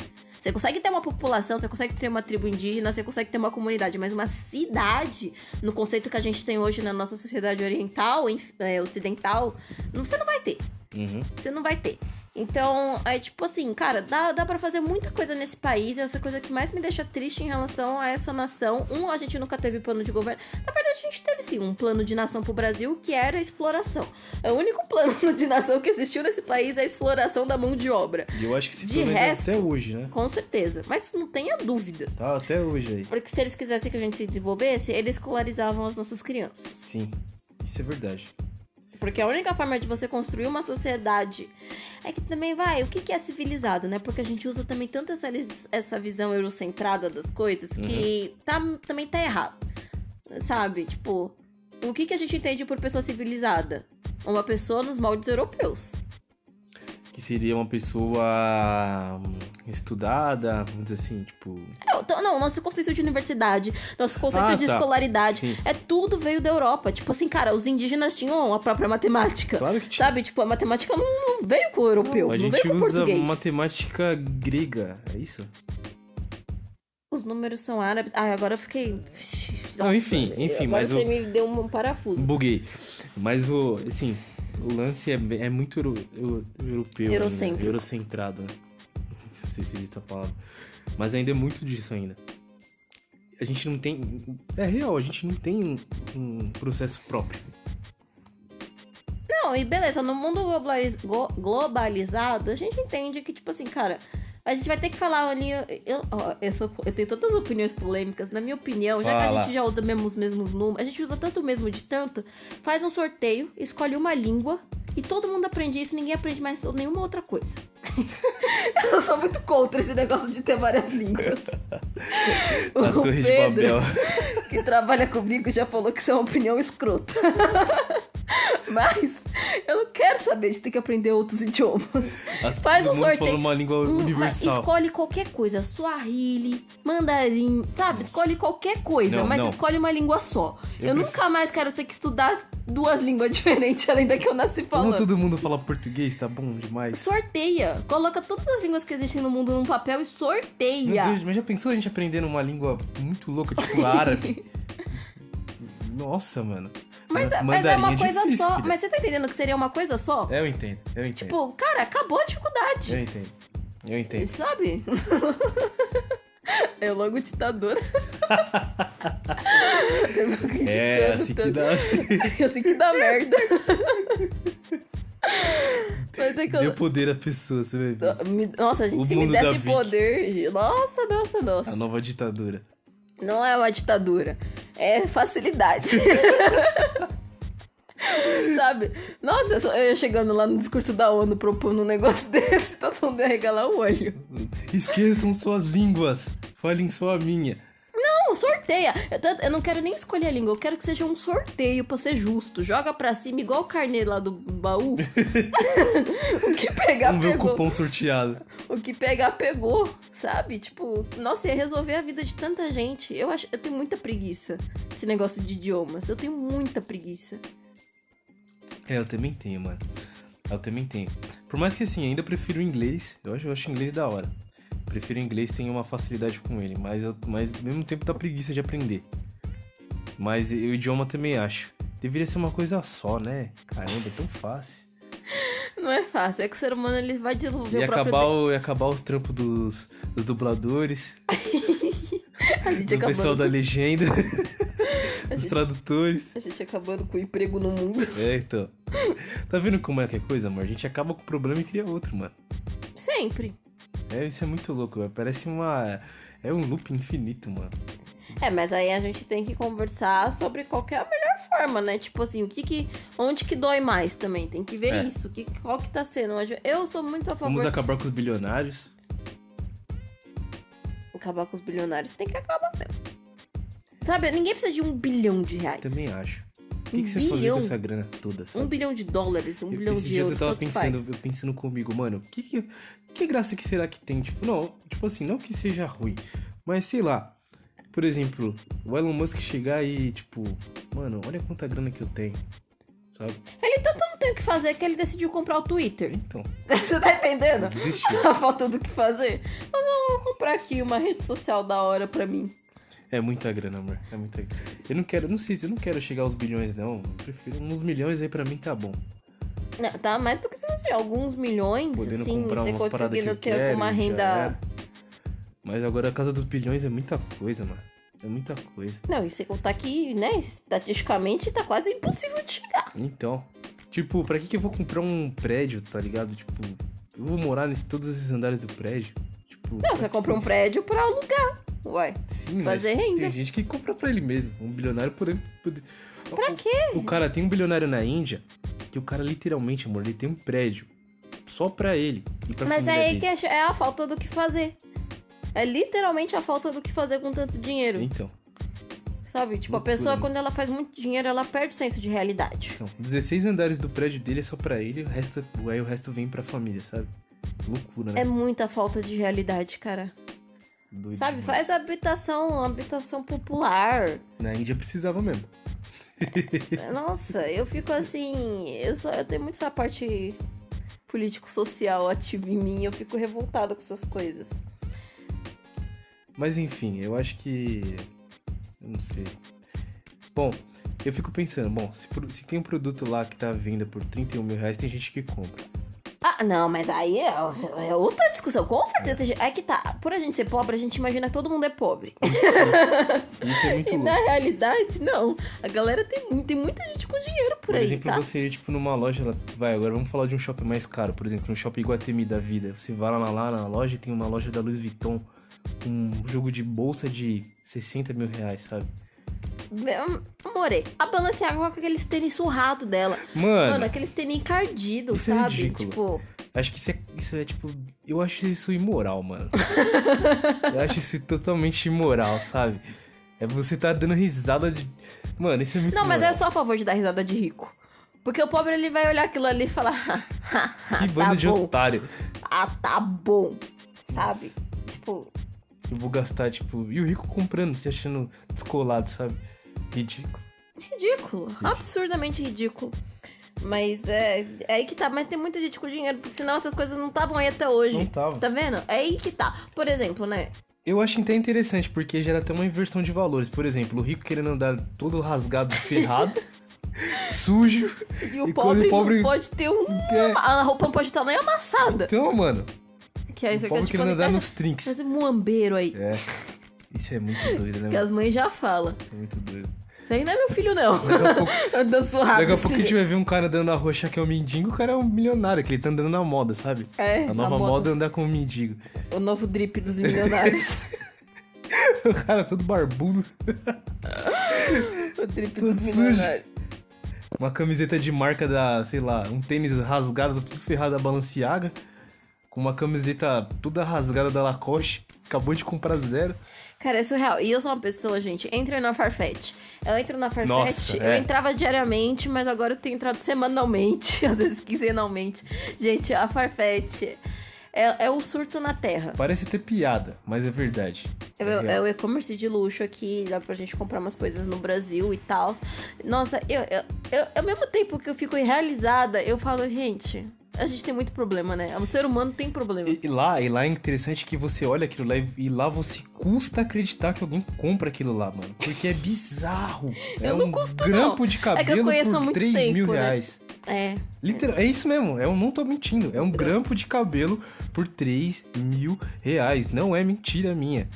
Você consegue ter uma população, você consegue ter uma tribo indígena, você consegue ter uma comunidade, mas uma cidade, no conceito que a gente tem hoje na nossa sociedade oriental, é, ocidental, você não vai ter. Uhum. Você não vai ter. Então, é tipo assim, cara, dá, dá pra fazer muita coisa nesse país. Essa coisa que mais me deixa triste em relação a essa nação. Um, a gente nunca teve plano de governo. Na verdade, a gente teve sim um plano de nação pro Brasil, que era a exploração. É o único plano de nação que existiu nesse país é a exploração da mão de obra. E eu acho que se De resto- até hoje, né? Com certeza. Mas não tenha dúvidas. Tá até hoje aí. Porque se eles quisessem que a gente se desenvolvesse, eles escolarizavam as nossas crianças. Sim. Isso é verdade. Porque a única forma de você construir uma sociedade é que também vai, o que que é civilizado, né? Porque a gente usa também tanto essa, essa visão eurocentrada das coisas que tá, também tá errado. Sabe? Tipo, o que que a gente entende por pessoa civilizada? Uma pessoa nos moldes europeus. Que seria uma pessoa hum, estudada, vamos dizer assim, tipo. É, não, nosso conceito de universidade, nosso conceito Ah, de tá. escolaridade, Sim. é tudo veio da Europa. Tipo assim, cara, os indígenas tinham a própria matemática. Claro que tinha. Sabe? Tipo, a matemática não, não veio com o europeu, a não, gente veio com o usa português. matemática grega, é isso? Os números são árabes. Ah, agora eu fiquei. Não, enfim, enfim, agora mas você o- me deu um parafuso. Buguei. Mas o, assim, o lance é, é muito euro, eu- europeu. ainda, eurocentrado, né? Não sei se existe a palavra. Mas ainda é muito disso ainda. A gente não tem. É real, a gente não tem um, um processo próprio. Não, e beleza, no mundo globaliz- globalizado, a gente entende que, tipo assim, cara, a gente vai ter que falar ali. Eu, ó, eu, sou- eu tenho tantas opiniões polêmicas. Na minha opinião, já que a Fala. gente já usa mesmo os mesmos números, a gente usa tanto o mesmo de tanto, faz um sorteio, escolhe uma língua. E todo mundo aprende isso, ninguém aprende mais nenhuma outra coisa. eu sou muito contra esse negócio de ter várias línguas. A O Torre de Pedro, Babel. que trabalha comigo já falou que isso é uma opinião escrota. Mas eu não quero saber de ter que aprender outros idiomas. As- Faz um sorteio. uma língua mas universal. Escolhe qualquer coisa, Swahili, mandarim, sabe? Escolhe qualquer coisa, Não, mas não. escolhe uma língua só. Eu, Eu nunca mais quero ter que estudar duas línguas diferentes além da que eu nasci Como falando. todo mundo fala português, tá bom demais. Sorteia. Coloca todas as línguas que existem no mundo num papel e Meu sorteia. Deus, mas já pensou a gente aprendendo uma língua muito louca, tipo árabe? Nossa, mano. Mas, Ma- mas é uma mandarim coisa difícil, só. filha. Mas você tá entendendo que seria uma coisa só? Eu entendo, eu entendo. Tipo, cara, acabou a dificuldade. Eu entendo. Eu entendo. Sabe? É logo ditadora. Eu vou criticando É, assim que dá. assim que dá merda. Mas é que Deu eu. poder à pessoa, você vai ver. me- Nossa, gente, O se me desse poder. Nossa, nossa, nossa. A nova ditadura. Não é uma ditadura. É facilidade. Sabe? Nossa, eu, ia chegando lá no discurso da ONU propondo um negócio desse, todo mundo ia regalar o olho. Esqueçam suas línguas. Falem só a minha. Não, sorteia. Eu, eu não quero nem escolher a língua, eu quero que seja um sorteio pra ser justo. Joga pra cima igual o carnê lá do baú. o que pegar, Vamos ver o pegou. cupom sorteado. O que pegar, pegou, sabe? Tipo, nossa, ia resolver a vida de tanta gente. Eu acho, eu tenho muita preguiça desse negócio de idiomas. Eu tenho muita preguiça. É, eu também tenho, mano. Eu também tenho. Por mais que assim, ainda prefiro o inglês. Eu acho, eu acho o inglês da hora. Prefiro inglês, tenho uma facilidade com ele. Mas, eu, mas ao mesmo tempo dá preguiça de aprender. Mas o idioma também acho. Deveria ser uma coisa só, né? Caramba, é tão fácil. Não é fácil, é que o ser humano ele vai desenvolver E o próprio. acabar, o, e acabar os trampos dos, dos dubladores, A gente do acabou. pessoal da legenda. A os gente- tradutores. A gente acabando com o emprego no mundo. É, então. Tá vendo como é que é coisa, amor? A gente acaba com o problema e cria outro, mano. Sempre. É, isso é muito louco, velho. Parece uma. É um loop infinito, mano. É, mas aí a gente tem que conversar sobre qual é a melhor forma, né? Tipo assim, o que que... Onde que dói mais também? Tem que ver É. isso. Que, qual que tá sendo? Eu sou muito a favor Vamos acabar com os bilionários. acabar com os bilionários. Tem que acabar mesmo. Sabe, ninguém precisa de um bilhão de reais. Também acho. O que, Um que você fazer com bilhão? essa grana toda, sabe? Um bilhão de dólares, um Eu- bilhão de euros, eu tava pensando, faz. eu pensando comigo, mano, que, que que graça que será que tem? Tipo, não, tipo assim, não que seja ruim, mas sei lá. Por exemplo, o Elon Musk chegar e, tipo, mano, olha quanta grana que eu tenho. Sabe? Ele tanto não tem o que fazer que ele decidiu comprar o Twitter. Então, Você tá entendendo? desistiu. A falta do que fazer. Mas não, eu vou comprar aqui uma rede social da hora pra mim. É muita grana, amor. É muita grana. Eu não quero, não sei se eu não quero chegar aos bilhões, não. Eu prefiro uns milhões aí pra mim tá bom. Não, tá mais do que se você alguns milhões, Podendo assim, você conseguindo ter quero, já renda. Mas agora a casa dos bilhões é muita coisa, mano. É muita coisa. Não, e você contar que, né, estatisticamente tá quase impossível de chegar. Então, tipo, pra que que eu vou comprar um prédio, tá ligado? Tipo, eu vou morar em todos esses andares do prédio. Tipo, Não, você compra um prédio pra alugar. Ué, Sim, fazer mas renda. Tem gente que compra pra ele mesmo. Um bilionário por poder... pra o, quê? o cara tem um bilionário na Índia que o cara literalmente, amor, ele tem um prédio só pra ele e pra Mas é aí dele. que é a falta do que fazer. É literalmente a falta do que fazer com tanto dinheiro. Então, Sabe? Tipo, a pessoa, né? quando ela faz muito dinheiro, ela perde o senso de realidade. então, 16 andares do prédio dele é só pra ele, o resto, aí o resto vem pra família, sabe? Loucura, né? É muita falta de realidade, cara. Doido Sabe? demais. Faz habitação, habitação popular. Na Índia precisava mesmo. Nossa, eu fico assim. Eu, só, eu tenho muito essa parte político-social ativa em mim. Eu fico revoltada com essas coisas. Mas enfim, eu acho que. Eu não sei. Bom, eu fico pensando, bom, se, se tem um produto lá que tá à venda por 31 mil reais, tem gente que compra. Ah, não, mas aí é, é outra discussão. Com certeza. É que tá. Por a gente ser pobre, a gente imagina que todo mundo é pobre. Isso é muito E louco. na realidade, não. A galera tem, tem muita gente com dinheiro por, Por aí, exemplo, tá? você ir, tipo, numa loja, vai, agora vamos falar de um shopping mais caro, por exemplo, um shopping Iguatemi da vida. Você vai lá, lá na loja e tem uma loja da Louis Vuitton, com um jogo de bolsa de 60 mil reais, sabe? Amore, a Balenciaga com aqueles tênis surrado dela. Mano, Mano, aqueles tênis encardidos, é sabe? ridículo. tipo, acho que isso é, isso é, tipo, eu acho isso imoral, mano. eu acho isso totalmente imoral, sabe? É você tá dando risada de... Mano, isso é muito Não, mas imoral. eu sou a favor de dar risada de rico. Porque o pobre ele vai olhar aquilo ali e falar, Que bando tá de bom. otário. ah, tá bom, sabe? Tipo, Eu vou gastar, tipo... E o rico comprando, se achando descolado, sabe? Ridículo. ridículo, absurdamente ridículo. Mas é, é aí que tá, mas tem muita gente com dinheiro, porque senão essas coisas não estavam aí até hoje. Não tava. Tá vendo? É aí que tá. Por exemplo, né? Eu acho até interessante, porque gera até uma inversão de valores. Por exemplo, o rico querendo andar todo rasgado, ferrado, sujo. E o E pobre, o pobre não pode ter um. quer- A roupa não pode estar nem amassada. Então, mano, Que aí você pobre quer tipo querendo andar assim, nos trinks. fazer muambeiro aí. É. Isso é muito doido, né? Que as mães já falam. É muito doido. Isso aí não é meu filho, não. Daqui a pouco, Andando surrado. daqui a pouco a gente vai ver um cara andando na achar que é um mendigo, o cara é um milionário, que ele tá andando na moda, sabe? É, A nova a moda é andar como um mendigo. O novo drip dos milionários. O cara todo barbudo, o drip Tudo dos sujo. milionários. uma camiseta de marca da, sei lá, um tênis rasgado, tudo ferrado da Balenciaga, com uma camiseta toda rasgada da Lacoste, acabou de comprar zero. Cara, é surreal. E eu sou uma pessoa, gente, entra na Farfetch. Eu entro na Farfetch, Nossa, eu é. entrava diariamente, mas agora eu tenho entrado semanalmente, às vezes quinzenalmente. Gente, a Farfetch é, é o surto na Terra. Parece ter piada, mas é verdade. É, É é o e-commerce de luxo aqui, dá pra gente comprar umas coisas no Brasil e tal. Nossa, eu, eu, eu, ao mesmo tempo que eu fico realizada, eu falo, gente, a gente tem muito problema, né? O ser humano tem problema. E, e lá, e lá é interessante que você olha aquilo lá e, e lá você custa acreditar que alguém compra aquilo lá, mano. Porque é bizarro. é Eu não um custo, grampo não. de É que eu cabelo conheço há por muito 3 mil tempo, né? reais. É. Literal, é isso mesmo, eu não tô mentindo. É um grampo de cabelo por 3 mil reais. Não é mentira minha.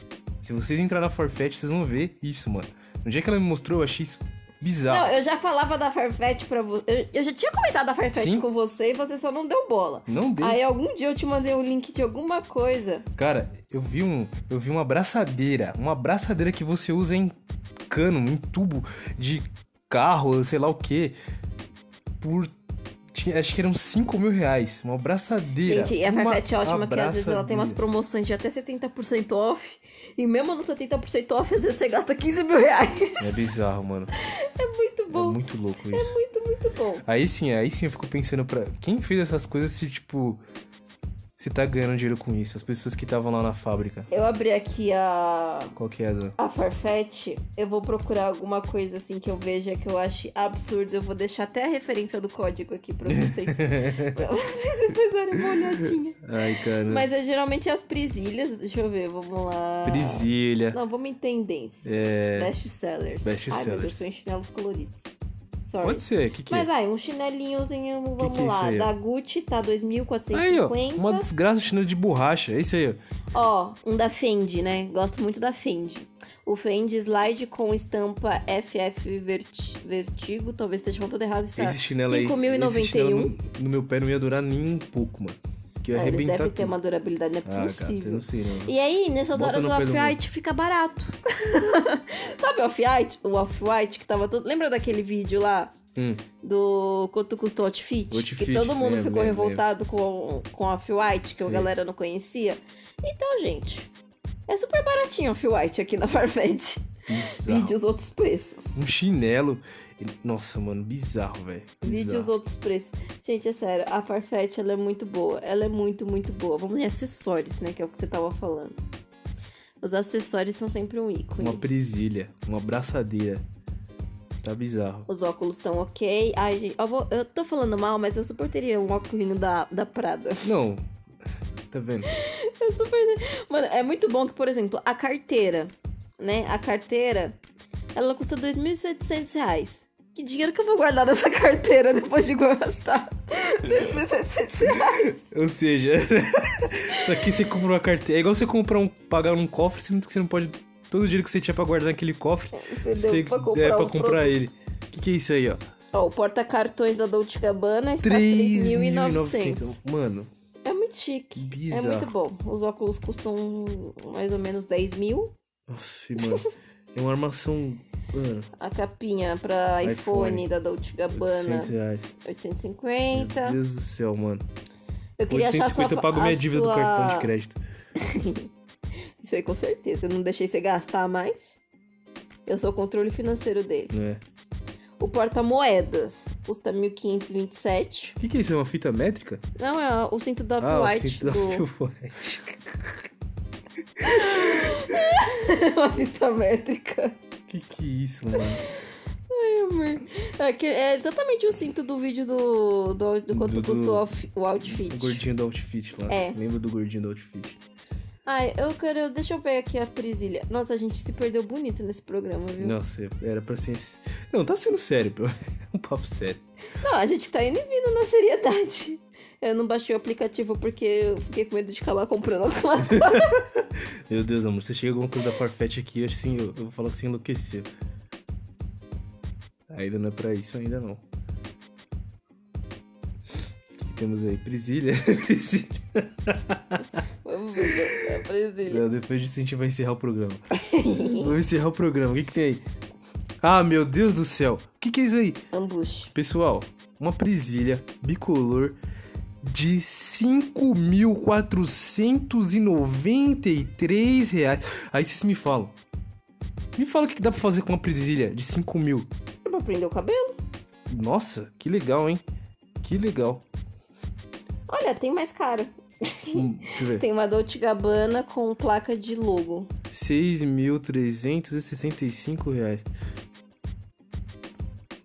Se vocês entrarem na Farfetch, vocês vão ver isso, mano. No dia que ela me mostrou, eu achei isso bizarro. Não, eu já falava da Farfetch pra você. Eu, eu já tinha comentado da Farfetch Sim. com você e você só não deu bola. Não dei. Aí algum dia eu te mandei um link de alguma coisa. Cara, eu vi um, eu vi uma abraçadeira, uma abraçadeira que você usa em cano, em tubo de carro, sei lá o que, por tinha- acho que eram 5 mil reais, uma abraçadeira. Gente, e a Farfetch é ótima que às vezes ela tem umas promoções de até 70% off. E mesmo no 70% off, às vezes você gasta 15 mil reais. É bizarro, mano. É muito É bom. muito louco É isso. muito, muito bom. Aí sim, aí sim eu fico pensando pra. Quem fez essas coisas se, tipo. Se tá ganhando dinheiro com isso? As pessoas que estavam lá na fábrica. Eu abri aqui a, Qual que é a da. a Farfetch. Eu vou procurar alguma coisa assim que eu veja que eu ache absurdo. Eu vou deixar até a referência do código aqui pra vocês. pra vocês depois darem uma olhadinha. Ai, cara. Mas é geralmente as presilhas. Deixa eu ver, vamos lá. Prisilha. Não, vamos em tendência. É. Best sellers. Ai, meu. Deus, são em chinelos coloridos. Sorry. Pode ser, o que, que Mas é? aí, um chinelinhozinho, vamos que é lá. da Gucci tá 2.450. Aí, ó. Uma desgraça chinesa de borracha. É isso aí, ó. Ó, um da Fendi, né? Gosto muito da Fendi. O Fendi Slide com estampa FF Verti- Vertigo, talvez esteja falando tudo errado. Está Esse chinelo aí. esse 5.091. chinelo no, no meu pé não ia durar nem um pouco, mano. Que ia É, arrebentar devem tudo. ter uma durabilidade, não é Ah, gata, possível. não sei não. E aí, nessas Bota horas, o Off-White fica barato. Sabe o Off-White? O Off-White que tava todo... Lembra daquele vídeo lá? Hum, Do quanto custou o outfit? O outfit, que todo mundo ficou revoltado com, com Off-White, que a Sim. galera não conhecia. Então, gente, é super baratinho Off-White aqui na Farfetch. bizarro. Vídeos outros preços. Um chinelo. Nossa, mano, bizarro, velho. Vídeos Bizarro. outros preços. Gente, é sério, a Farfetch ela é muito boa. Ela é muito, muito boa. Vamos em acessórios, né? Que é o que você tava falando. Os acessórios são sempre um ícone. Uma presilha, uma abraçadeira. Tá bizarro. Os óculos estão ok. Ai, gente, eu, vou- eu tô falando mal, mas eu super teria um óculos da, da Prada. Não. Tá vendo? Eu super. Mano, é muito bom que, por exemplo, a carteira, né? A carteira, ela custa 2.700 reais. Que dinheiro que eu vou guardar nessa carteira depois de gastar 2.700 reais? Ou seja, aqui você compra uma carteira. É igual você comprar um, pagar um cofre, sendo que você não pode. Todo o dinheiro que você tinha pra guardar naquele cofre, Você deu você pra comprar, é pra um comprar ele. O que, que é isso aí, ó? Ó, o porta-cartões da Dolce Gabbana está 3.900. 3.900. Mano, É muito chique. que É bizarro. muito bom. Os óculos custam mais ou menos 10 mil. Nossa, mano. É uma armação. Mano, A capinha pra iPhone, iPhone. da Dolce Gabbana, 800 reais. 850. Meu Deus do céu, mano. Eu queria achar a sua... 850 eu pago minha dívida sua- do cartão de crédito. Isso aí com certeza. Eu não deixei você gastar mais. Eu sou o controle financeiro dele. É? O porta-moedas custa 1.527. O que, que é isso? É uma fita métrica? Não, é o cinto da ah, o Off-White. cinto da do... Uma fita métrica. Que que é isso, mano? Ai, amor. É, que- é exatamente o cinto do vídeo do, do, do quanto Do- custa do- o, outfit. O gordinho do outfit lá. É. Lembra do gordinho do outfit? Ai, eu quero. Deixa eu pegar aqui a presilha. Nossa, a gente se perdeu bonito nesse programa, viu? Nossa, era pra ser. Não, tá sendo sério, pô. É um papo sério. Não, a gente tá indo e vindo na seriedade. Eu não baixei o aplicativo porque eu fiquei com medo de acabar comprando alguma coisa. Meu Deus, amor, você chega alguma coisa da Farfetch aqui, assim, eu, eu vou falar que você enlouqueceu. Ainda não é pra isso, ainda não. O que temos aí? Presilha. Presilha. Vamos ver a presilha. Não, depois disso a gente vai encerrar o programa. Vamos encerrar o programa. O que, que tem aí? Ah, meu Deus do céu. O que, que é isso aí? Ambush. Pessoal, uma presilha bicolor de 5.493 reais. Aí vocês me falam. Me fala o que dá pra fazer com uma presilha de 5 mil. É pra prender o cabelo? Nossa, que legal, hein? Que legal. Olha, tem mais caro. Hum, deixa eu ver. Tem uma Dolce Gabbana com placa de logo. 6.365 reais.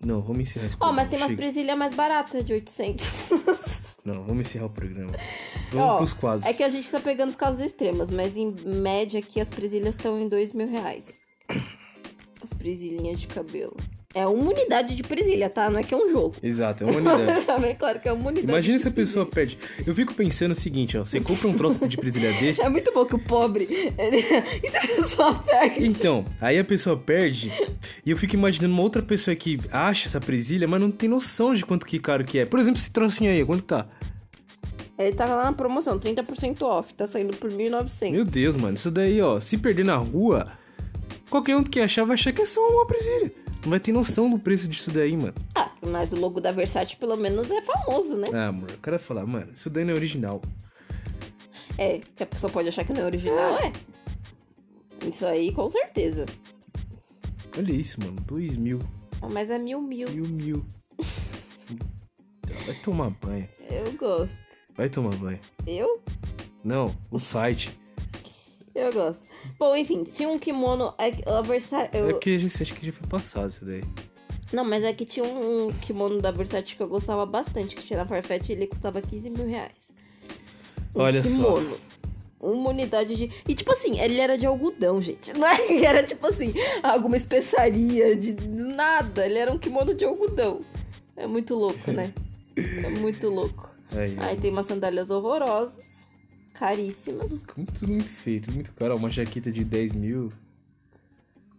Não, vamos encerrar esse Ó, programa. mas tem umas presilhas mais baratas de 800. Não, vamos encerrar o programa. Vamos Ó, pros quadros. É que a gente tá pegando os casos extremos, mas em média aqui as presilhas estão em 2 mil reais. As presilhinhas de cabelo. É uma unidade de presilha, tá? Não é que é um jogo. Exato, é uma unidade. Já bem claro que é uma unidade. Imagina se a pessoa perde. Eu fico pensando o seguinte, ó. Você compra um troço de presilha desse. É muito bom que o pobre. Ele... E se a pessoa perde? Então, aí a pessoa perde e eu fico imaginando uma outra pessoa que acha essa presilha, mas não tem noção de quanto que caro que é. Por exemplo, esse trocinho aí, quanto tá? Ele tá lá na promoção, 30% off. Tá saindo por 1.900. Meu Deus, mano, isso daí, ó, se perder na rua, qualquer um que achar vai achar que é só uma presilha. Não vai ter noção do preço disso daí, mano. Ah, mas o logo da Versace pelo menos é famoso, né? Ah, amor, o cara vai falar, mano, isso daí não é original. É, que a pessoa pode achar que não é original, é. Isso aí, com certeza. Olha isso, mano, dois mil, Mas é mil mil. mil, mil. Vai tomar banho, Eu gosto. vai tomar banho. Eu? Não, o site. Eu gosto. Bom, enfim, tinha um kimono. é que. É Eu... porque a gente acha que já foi passado isso daí. Não, mas é que tinha um kimono da Versace que eu gostava bastante, que tinha na Farfetch e ele custava 15 mil reais. Um Olha só. kimono. Uma unidade de. E tipo assim, ele era de algodão, gente. Não é que era tipo assim, alguma especiaria de nada. Ele era um kimono de algodão. É muito louco, né? É muito louco. Aí, Aí tem umas sandálias horrorosas, caríssimas. Muito, muito feio, tudo muito caro. Uma jaqueta de 10 mil.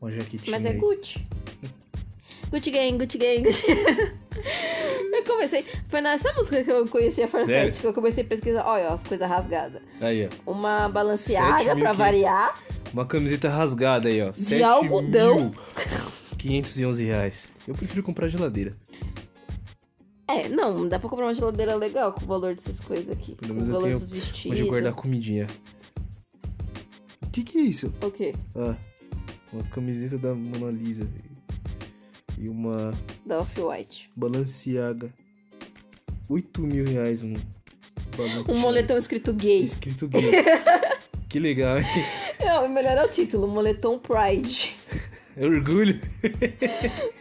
Uma jaquetinha. Mas é aí. Gucci. Gucci Gang, Gucci Gang, Gucci. eu comecei. Foi nessa música que eu conheci a Farfetch Sério? que eu comecei a pesquisar. Olha, ó, as coisas rasgadas. Aí, ó. Uma Balenciaga 7.500. pra variar. Uma camiseta rasgada aí, ó. De algodão. 511 reais. Eu prefiro comprar geladeira. É, não, dá pra comprar uma geladeira legal com o valor dessas coisas aqui. Pelo com o menos eu valor tenho dos vestidos. onde guardar comidinha. O que que é isso? O quê? Ah, uma camiseta da Mona Lisa. E uma Da Off-White. Balenciaga. 8 mil reais um. Um moletom escrito gay. Escrito gay. que legal, hein? Não, o melhor é o título, moletom Pride. É orgulho.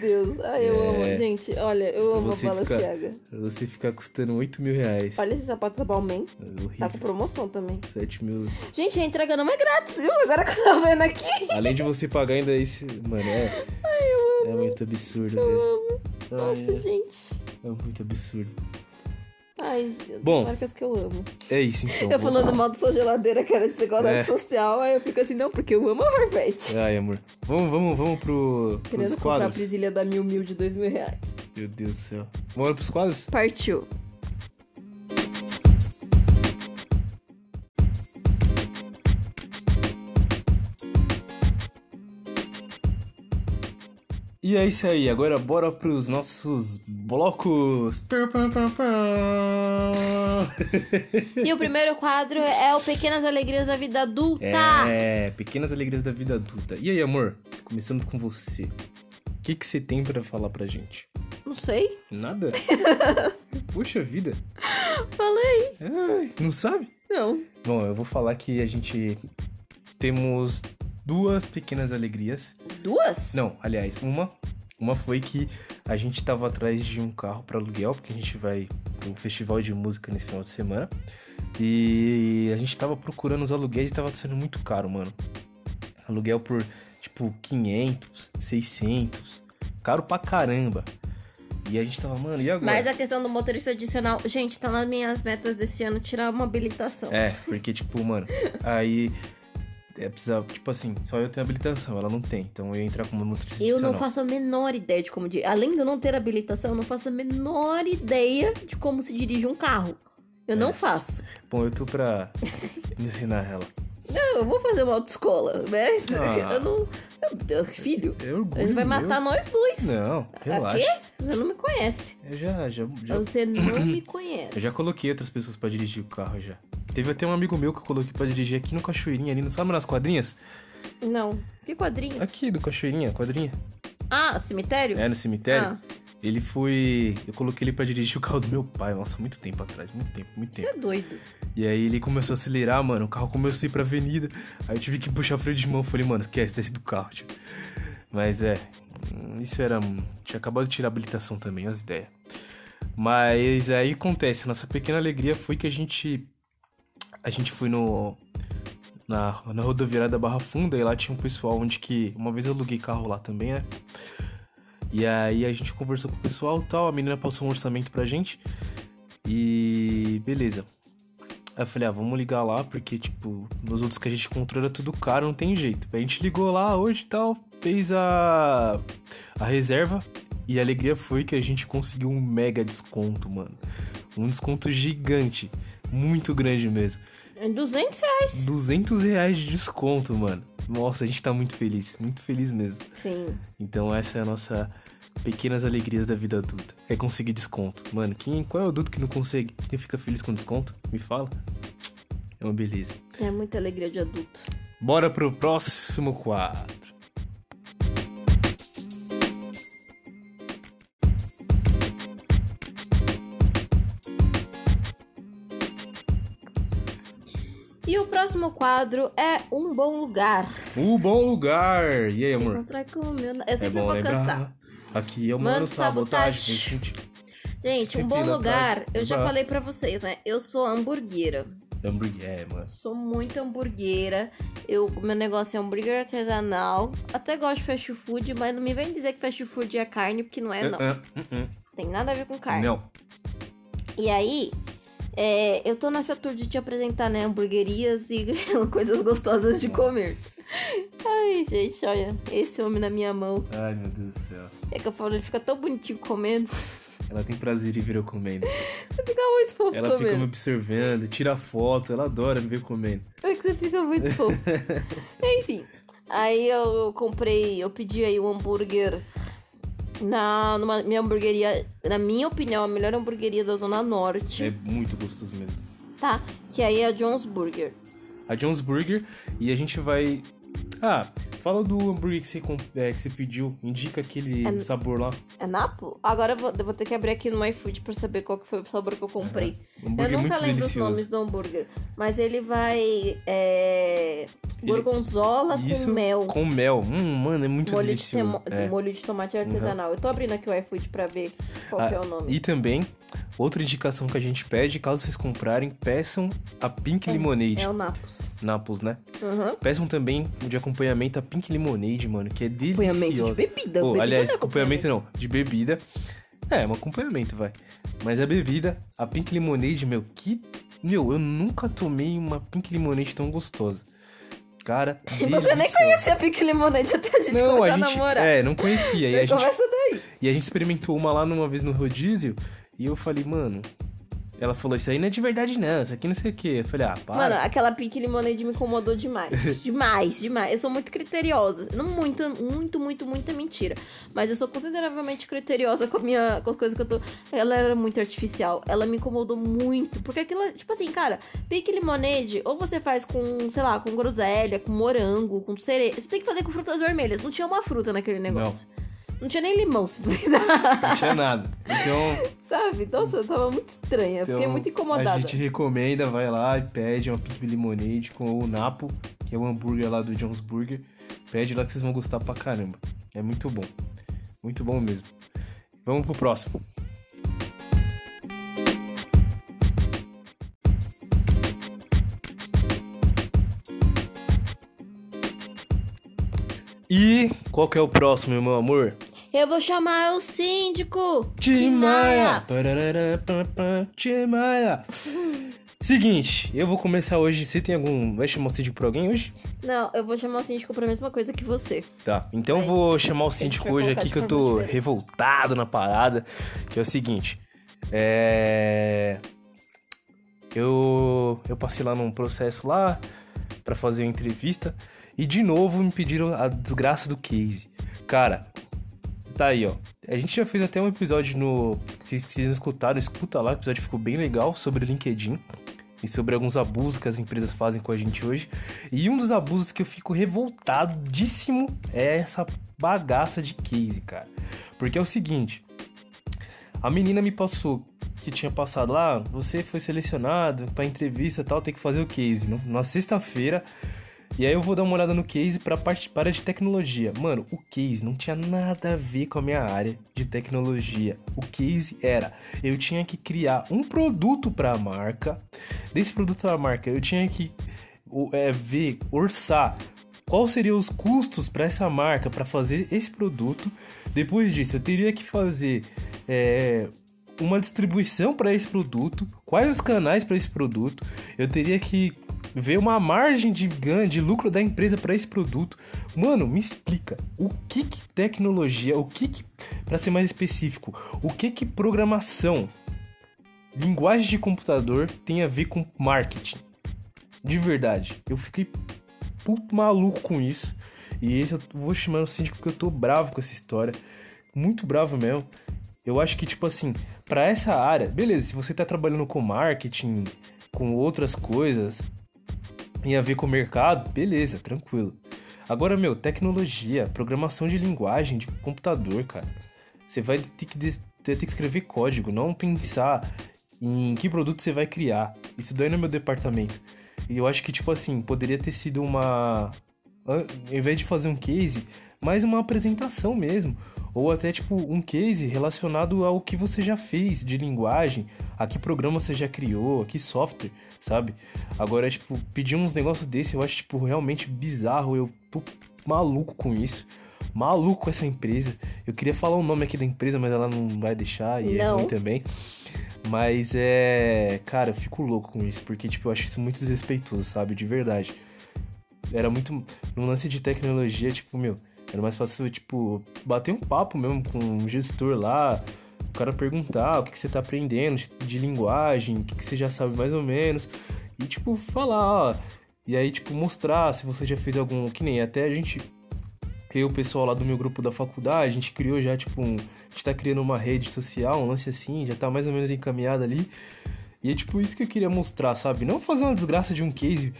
Deus. Ai, eu É. amo. Gente, olha, eu amo a Você fica- Balenciaga. Pra você ficar custando 8 mil reais. Olha esse sapato da Balmain. É Tá com promoção também. 7 mil. Gente, a entrega não é grátis, viu? Agora que eu tô vendo aqui. Além de você pagar ainda esse. Mano, é. É muito absurdo, velho. Nossa, Ai, gente. é, é muito absurdo. Ai, Bom. marcas que eu amo. É isso então. Eu vou- falando mal da sua geladeira, era desigualdade É. social, aí eu fico assim, não, porque eu amo a Farfetch. Ai, amor. Vamos, vamos, vamos pro, pros Querendo comprar a quadros? presilha da Mil Mil de dois mil reais. Meu Deus do céu. Vamos pros quadros? Partiu. E é isso aí, agora bora pros nossos blocos. E o primeiro quadro é o Pequenas Alegrias da Vida Adulta. É, pequenas alegrias da vida adulta. E aí, amor? Começando com você. O que que você tem pra falar pra gente? Não sei. Nada? Puxa vida. Falei. Ai, não sabe? Não. Bom, eu vou falar que a gente temos duas pequenas alegrias. Duas? Não, aliás, uma. Uma foi que a gente tava atrás de um carro para aluguel, porque a gente vai pro festival de música nesse final de semana. E a gente tava procurando os aluguéis e tava sendo muito caro, mano. Aluguel por tipo 500, 600. Caro pra caramba. E a gente tava, mano, e agora? Mas a questão do motorista adicional. Gente, tá nas minhas metas desse ano tirar uma habilitação. É, porque, tipo, mano, aí. É, precisa, tipo assim, só eu tenho habilitação, ela não tem. Então eu ia entrar como motorista Eu não faço a menor ideia de como. di- Além de eu não ter habilitação, eu não faço a menor ideia de como se dirige um carro. Eu É. não faço. Bom, eu tô pra ensinar ela. Não, eu vou fazer uma autoescola, mas Ah. eu não. Meu Deus, filho, É orgulho ele vai meu. matar nós dois. Não, relaxa. Quê? Você não me conhece. Eu já, já, já, Você não me conhece. eu já coloquei outras pessoas pra dirigir o carro já. Teve até um amigo meu que eu coloquei pra dirigir aqui no Cachoeirinha, ali, não sabe nas quadrinhas? Não. Que quadrinho? Aqui do Cachoeirinha, quadrinha. Ah, cemitério? É, no cemitério. Ah, Ele foi. Eu coloquei ele pra dirigir o carro do meu pai. Nossa, muito tempo atrás, muito tempo, muito você tempo. é doido. E aí ele começou a acelerar, mano. O carro começou a ir pra avenida. Aí eu tive que puxar o freio de mão. Falei, mano, esquece, desce do carro, tio. Mas é. hum, Isso era. Tinha acabado de tirar a habilitação também, as ideias. Mas aí acontece, nossa pequena alegria foi que a gente. A gente foi no. na, na rodoviária da Barra Funda e lá tinha um pessoal onde que. Uma vez eu aluguei carro lá também, né? E aí a gente conversou com o pessoal tal, a menina passou um orçamento pra gente. E beleza. Aí eu falei, ah, vamos ligar lá, porque, tipo, nos outros que a gente encontrou era tudo caro, não tem jeito. A gente ligou lá hoje e tal, fez a, a reserva. E a alegria foi que a gente conseguiu um mega desconto, mano. Um desconto gigante. Muito grande mesmo. É 200 reais. 200 reais de desconto, mano. Nossa, a gente tá muito feliz. Muito feliz mesmo. Sim. Então essa é a nossa pequenas alegrias da vida adulta. É conseguir desconto. Mano, quem, qual é o adulto que não consegue? Que fica feliz com desconto? Me fala. É uma beleza. É muita alegria de adulto. Bora pro próximo quadro. E o próximo quadro é Um Bom Lugar. O bom lugar. E aí, amor? Constrói com o meu... Eu É sempre bom vou lembrar. cantar. Aqui eu Mano, mano sabotagem. sabotagem. Gente, Um Bom lá Lugar, eu já falei pra vocês, né? Eu sou hamburguera. hambúrguer, é, mano. Sou muito hamburguera. Eu, meu negócio é hambúrguer artesanal. Até gosto de fast food, mas não me vem dizer que fast food é carne, porque não é, não. Ah, ah, ah, Tem nada a ver com carne. Não. E aí, é, eu tô nessa tour de te apresentar, né, hamburguerias e coisas gostosas de comer. Ai, gente, olha, esse homem na minha mão. Ai, meu Deus do céu. É que eu falo, ele fica tão bonitinho comendo. Ela tem prazer em ver eu comendo. Você fica muito fofo Ela fica me comendo. observando, tira foto, ela adora me ver comendo. É que você fica muito fofo. Enfim, aí eu comprei, eu pedi aí um hambúrguer na numa minha hamburgueria, na minha opinião, a melhor hamburgueria da Zona Norte, É muito gostoso mesmo. tá? Que aí é a John's Burger. A Jones Burger e a gente vai. Ah, fala do hambúrguer que você, é, que você pediu. Indica aquele É- sabor lá. É Napo? Agora eu vou, eu vou ter que abrir aqui no iFood pra saber qual que foi o sabor que eu comprei. Hambúrguer eu nunca lembro os delicioso. nomes do hambúrguer, mas ele vai é, Ele- gorgonzola Isso com mel. Com mel. Hum, mano, é muito molho de, delicioso. temo- É. molho de tomate artesanal. Eu tô abrindo aqui o iFood pra ver qual Ah, que é o nome. E também, outra indicação que a gente pede, caso vocês comprarem, peçam a Pink Lemonade. É o Napos. Naples, né? Uhum. Peçam também de acompanhamento a Pink Lemonade, mano, que é Acompanhamento de bebida. Pô, bebida aliás, não é acompanhamento não, de bebida. É, um acompanhamento, vai. Mas a bebida, a Pink Lemonade, meu, que. Meu, eu nunca tomei uma Pink Lemonade tão gostosa. Cara. Você nem conhecia a Pink Lemonade até a gente Não, começar a a, gente. namorar. É, não conhecia. E a, gente, daí. e a gente experimentou uma lá numa vez no rodízio. E eu falei, mano. Ela falou, isso aí não é de verdade, não. Isso aqui não sei o quê. Eu falei, ah, para. Mano, aquela Pink Lemonade me incomodou demais. demais, demais. Eu sou muito criteriosa. Não muito, muito, muito, muita mentira. Mas eu sou consideravelmente criteriosa com, a minha, com as coisas que eu tô. Ela era muito artificial. Ela me incomodou muito. Porque aquilo, tipo assim, cara, Pink Lemonade, ou você faz com, sei lá, com groselha, com morango, com cereja. Você tem que fazer com frutas vermelhas. Não tinha uma fruta naquele negócio. Não, tinha nem limão, se duvidar. Não tinha nada. Então. Sabe? Nossa, eu tava muito estranha. Então, Fiquei muito incomodada. A gente recomenda, vai lá e pede uma Pink Lemonade com o Napo, que é o hambúrguer lá do Jones Burger. Pede lá que vocês vão gostar pra caramba. É muito bom. Muito bom mesmo. Vamos pro próximo. E qual que é o próximo, meu amor? Eu vou chamar o síndico. Timaya. Timaya. Seguinte, eu vou começar hoje. Você tem algum. Vai chamar o síndico pra alguém hoje? Não, eu vou chamar o síndico pra mesma coisa que você. Tá, então eu Vai. vou chamar o síndico hoje aqui que eu tô diferente. revoltado na parada. Que é o seguinte. É. Eu. Eu passei lá num processo lá pra fazer uma entrevista. E de novo me pediram a desgraça do case. Cara, tá aí, ó. A gente já fez até um episódio no. Se vocês não escutaram, escuta lá, o episódio ficou bem legal sobre LinkedIn. E sobre alguns abusos que as empresas fazem com a gente hoje. E um dos abusos que eu fico revoltadíssimo é essa bagaça de case, cara. Porque é o seguinte: a menina me passou que tinha passado lá, você foi selecionado pra entrevista e tal, tem que fazer o case no- na sexta-feira. E aí eu vou dar uma olhada no case pra parte para de tecnologia. Mano, o case não tinha nada a ver com a minha área de tecnologia. O case era, eu tinha que criar um produto pra marca. Desse produto pra marca, eu tinha que é, ver, orçar qual seriam os custos para essa marca para fazer esse produto. Depois disso, eu teria que fazer é, uma distribuição para esse produto, quais os canais para esse produto. Eu teria que ver uma margem de ganho, de lucro da empresa para esse produto. Mano, me explica o que que tecnologia, o que que, para ser mais específico, o que que programação, linguagem de computador tem a ver com marketing? De verdade, eu fiquei puto maluco com isso. E esse eu vou chamar o síndico porque eu tô bravo com essa história. Muito bravo mesmo. Eu acho que, tipo assim, para essa área, beleza, se você tá trabalhando com marketing, com outras coisas, em a ver com o mercado, beleza, tranquilo. Agora, meu, tecnologia, programação de linguagem, de computador, cara. Você vai ter que, ter que escrever código, não pensar em que produto você vai criar. Isso daí no meu departamento. E eu acho que, tipo assim, poderia ter sido uma. Ao invés de fazer um case, mais uma apresentação mesmo. Ou até, tipo, um case relacionado ao que você já fez de linguagem, a que programa você já criou, a que software, sabe? Agora, tipo, pedir uns negócios desse eu acho, tipo, realmente bizarro. Eu tô maluco com isso. Maluco essa empresa. Eu queria falar o nome aqui da empresa, mas ela não vai deixar e é não. é ruim também. Mas é. Cara, eu fico louco com isso, porque, tipo, eu acho isso muito desrespeitoso, sabe? De verdade. Era muito. No lance de tecnologia, tipo, meu era mais fácil, tipo, bater um papo mesmo com um gestor lá, o cara perguntar o que, que você tá aprendendo de, de linguagem, o que, que você já sabe mais ou menos, e, tipo, falar, ó, e aí, tipo, mostrar se você já fez algum. Que nem até a gente. Eu, o pessoal lá do meu grupo da faculdade, a gente criou já, tipo, um. A gente tá criando uma rede social, um lance assim, já tá mais ou menos encaminhado ali. E é tipo isso que eu queria mostrar, sabe? Não fazer uma desgraça de um case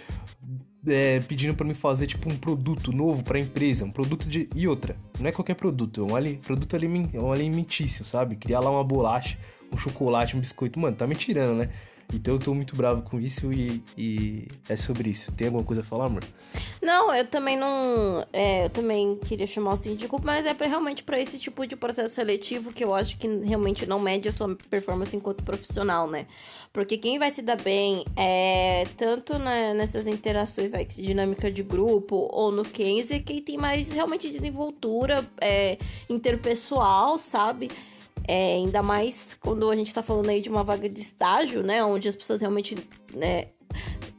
é, pedindo para me fazer tipo um produto novo para a empresa, um produto de e outra, não é qualquer produto, é um ali, produto é um alimentício, sabe? Criar lá uma bolacha, um chocolate, um biscoito, mano, tá me tirando, né? Então eu tô muito bravo com isso e, e, é sobre isso. Tem alguma coisa a falar, amor? Não, eu também não. É, eu também queria chamar o síndico, mas é pra, realmente para esse tipo de processo seletivo que eu acho que realmente não mede a sua performance enquanto profissional, né? Porque quem vai se dar bem é tanto na, nessas interações, vai, dinâmica de grupo ou no case, é quem tem mais realmente desenvoltura é, interpessoal, sabe? É, ainda mais quando a gente tá falando aí de uma vaga de estágio, né? Onde as pessoas realmente né,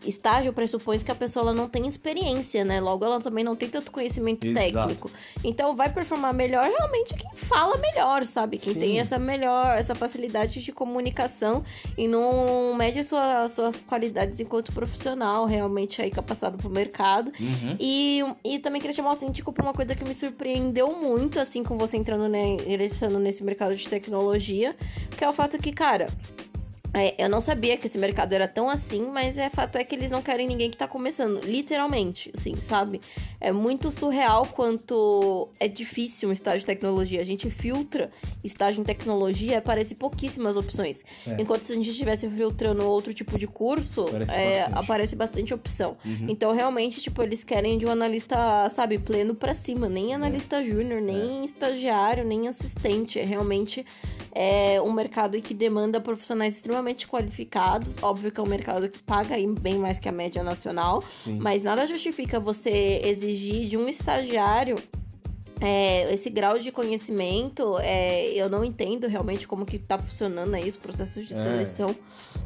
estágio pressupõe que a pessoa ela não tem experiência, né? Logo, ela também não tem tanto conhecimento Exato. técnico. Então, vai performar melhor realmente quem fala melhor, sabe? Quem Sim. tem essa melhor, essa facilidade de comunicação e não mede sua, suas qualidades enquanto profissional, realmente aí capacitado pro mercado. Uhum. E, e também queria chamar o síndico pra uma coisa que me surpreendeu muito, assim, com você entrando, né, ingressando nesse mercado de tecnologia, que é o fato que, cara, é, eu não sabia que esse mercado era tão assim, mas é fato é que eles não querem ninguém que tá começando, literalmente, assim, sabe? É muito surreal quanto é difícil um estágio de tecnologia. A gente filtra estágio em tecnologia, aparece pouquíssimas opções. É. Enquanto se a gente estivesse filtrando outro tipo de curso, aparece, é, bastante. aparece bastante opção. Uhum. Então, realmente, tipo, eles querem de um analista, sabe, pleno para cima, nem analista é. júnior, nem é. estagiário, nem assistente. É realmente é um mercado que demanda profissionais extremamente qualificados. Óbvio que é um mercado que paga bem mais que a média nacional, Sim. mas nada justifica você exigir de um estagiário é, esse grau de conhecimento, é, eu não entendo realmente como que tá funcionando aí os processos de é. seleção,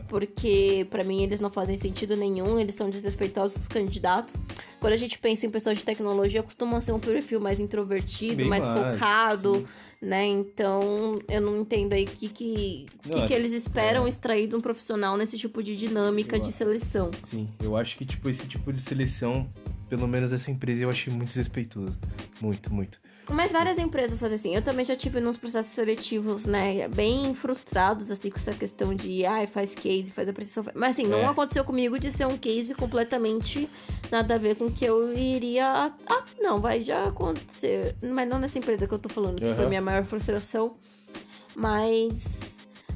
porque para mim eles não fazem sentido nenhum, eles são desrespeitosos os candidatos. Quando a gente pensa em pessoas de tecnologia, costuma ser um perfil mais introvertido, Bem mais, mais focado. Sim né? Então, eu não entendo aí o que, que, que, que, é eles esperam é. extrair de um profissional nesse tipo de dinâmica eu, de seleção. Sim, eu acho que, tipo, esse tipo de seleção, pelo menos essa empresa, eu achei muito desrespeitoso. Muito, muito. Mas várias empresas fazem assim. Eu também já tive nos processos seletivos, né? Bem frustrados, assim, com essa questão de, ai, ah, faz case, faz apresentação. Mas, assim, não é. aconteceu comigo de ser um case completamente nada a ver com que eu iria. Ah, não, vai já acontecer. Mas não nessa empresa que eu tô falando, que uhum. foi a minha maior frustração. Mas.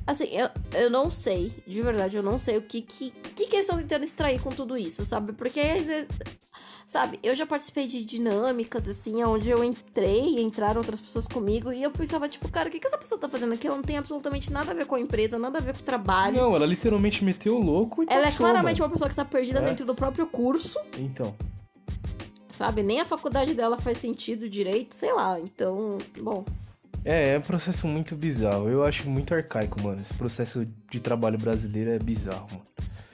Assim, eu, eu não sei, de verdade, eu não sei o que, que, que, que eles estão tentando extrair com tudo isso, sabe? Porque Sabe, eu já participei de dinâmicas, assim, onde eu entrei, entraram outras pessoas comigo, e eu pensava, tipo, cara, o que, que essa pessoa tá fazendo aqui? Ela não tem absolutamente nada a ver com a empresa, nada a ver com o trabalho. Não, ela literalmente meteu o louco e Ela é passou, claramente mano. uma pessoa que tá perdida É. dentro do próprio curso, Então, sabe? Nem a faculdade dela faz sentido direito, sei lá. Então, bom. É, é um processo muito bizarro. Eu acho muito arcaico, mano. Esse processo de trabalho brasileiro é bizarro, mano.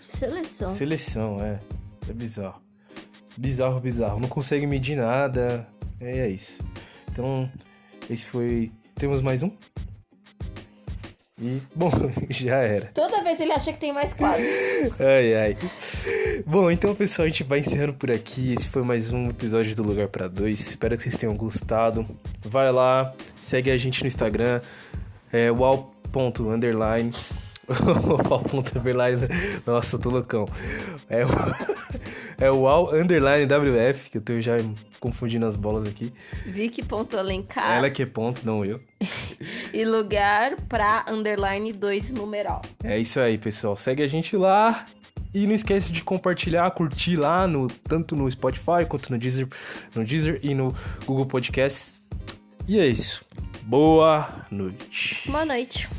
Seleção. Seleção, é. É bizarro. Bizarro, bizarro. Não consegue medir nada. É, é isso. Então, esse foi. Temos mais um? E, bom, já era. Toda vez ele acha que tem mais quadros. Ai, ai. Bom, então, pessoal, a gente vai encerrando por aqui. Esse foi mais um episódio do Lugar para Dois. Espero que vocês tenham gostado. Vai lá, segue a gente no Instagram, é wall.underline. wall.underline. Nossa, eu tô loucão. É o, é o wall underline WF, que eu tô já confundindo as bolas aqui. Vicky.alencar Ela que é ponto, não eu. e lugar pra underline 2 numeral. É isso aí, pessoal. Segue a gente lá. E não esquece de compartilhar, curtir lá, no, tanto no Spotify quanto no Deezer, no Deezer e no Google Podcasts. E é isso. Boa noite. Boa noite.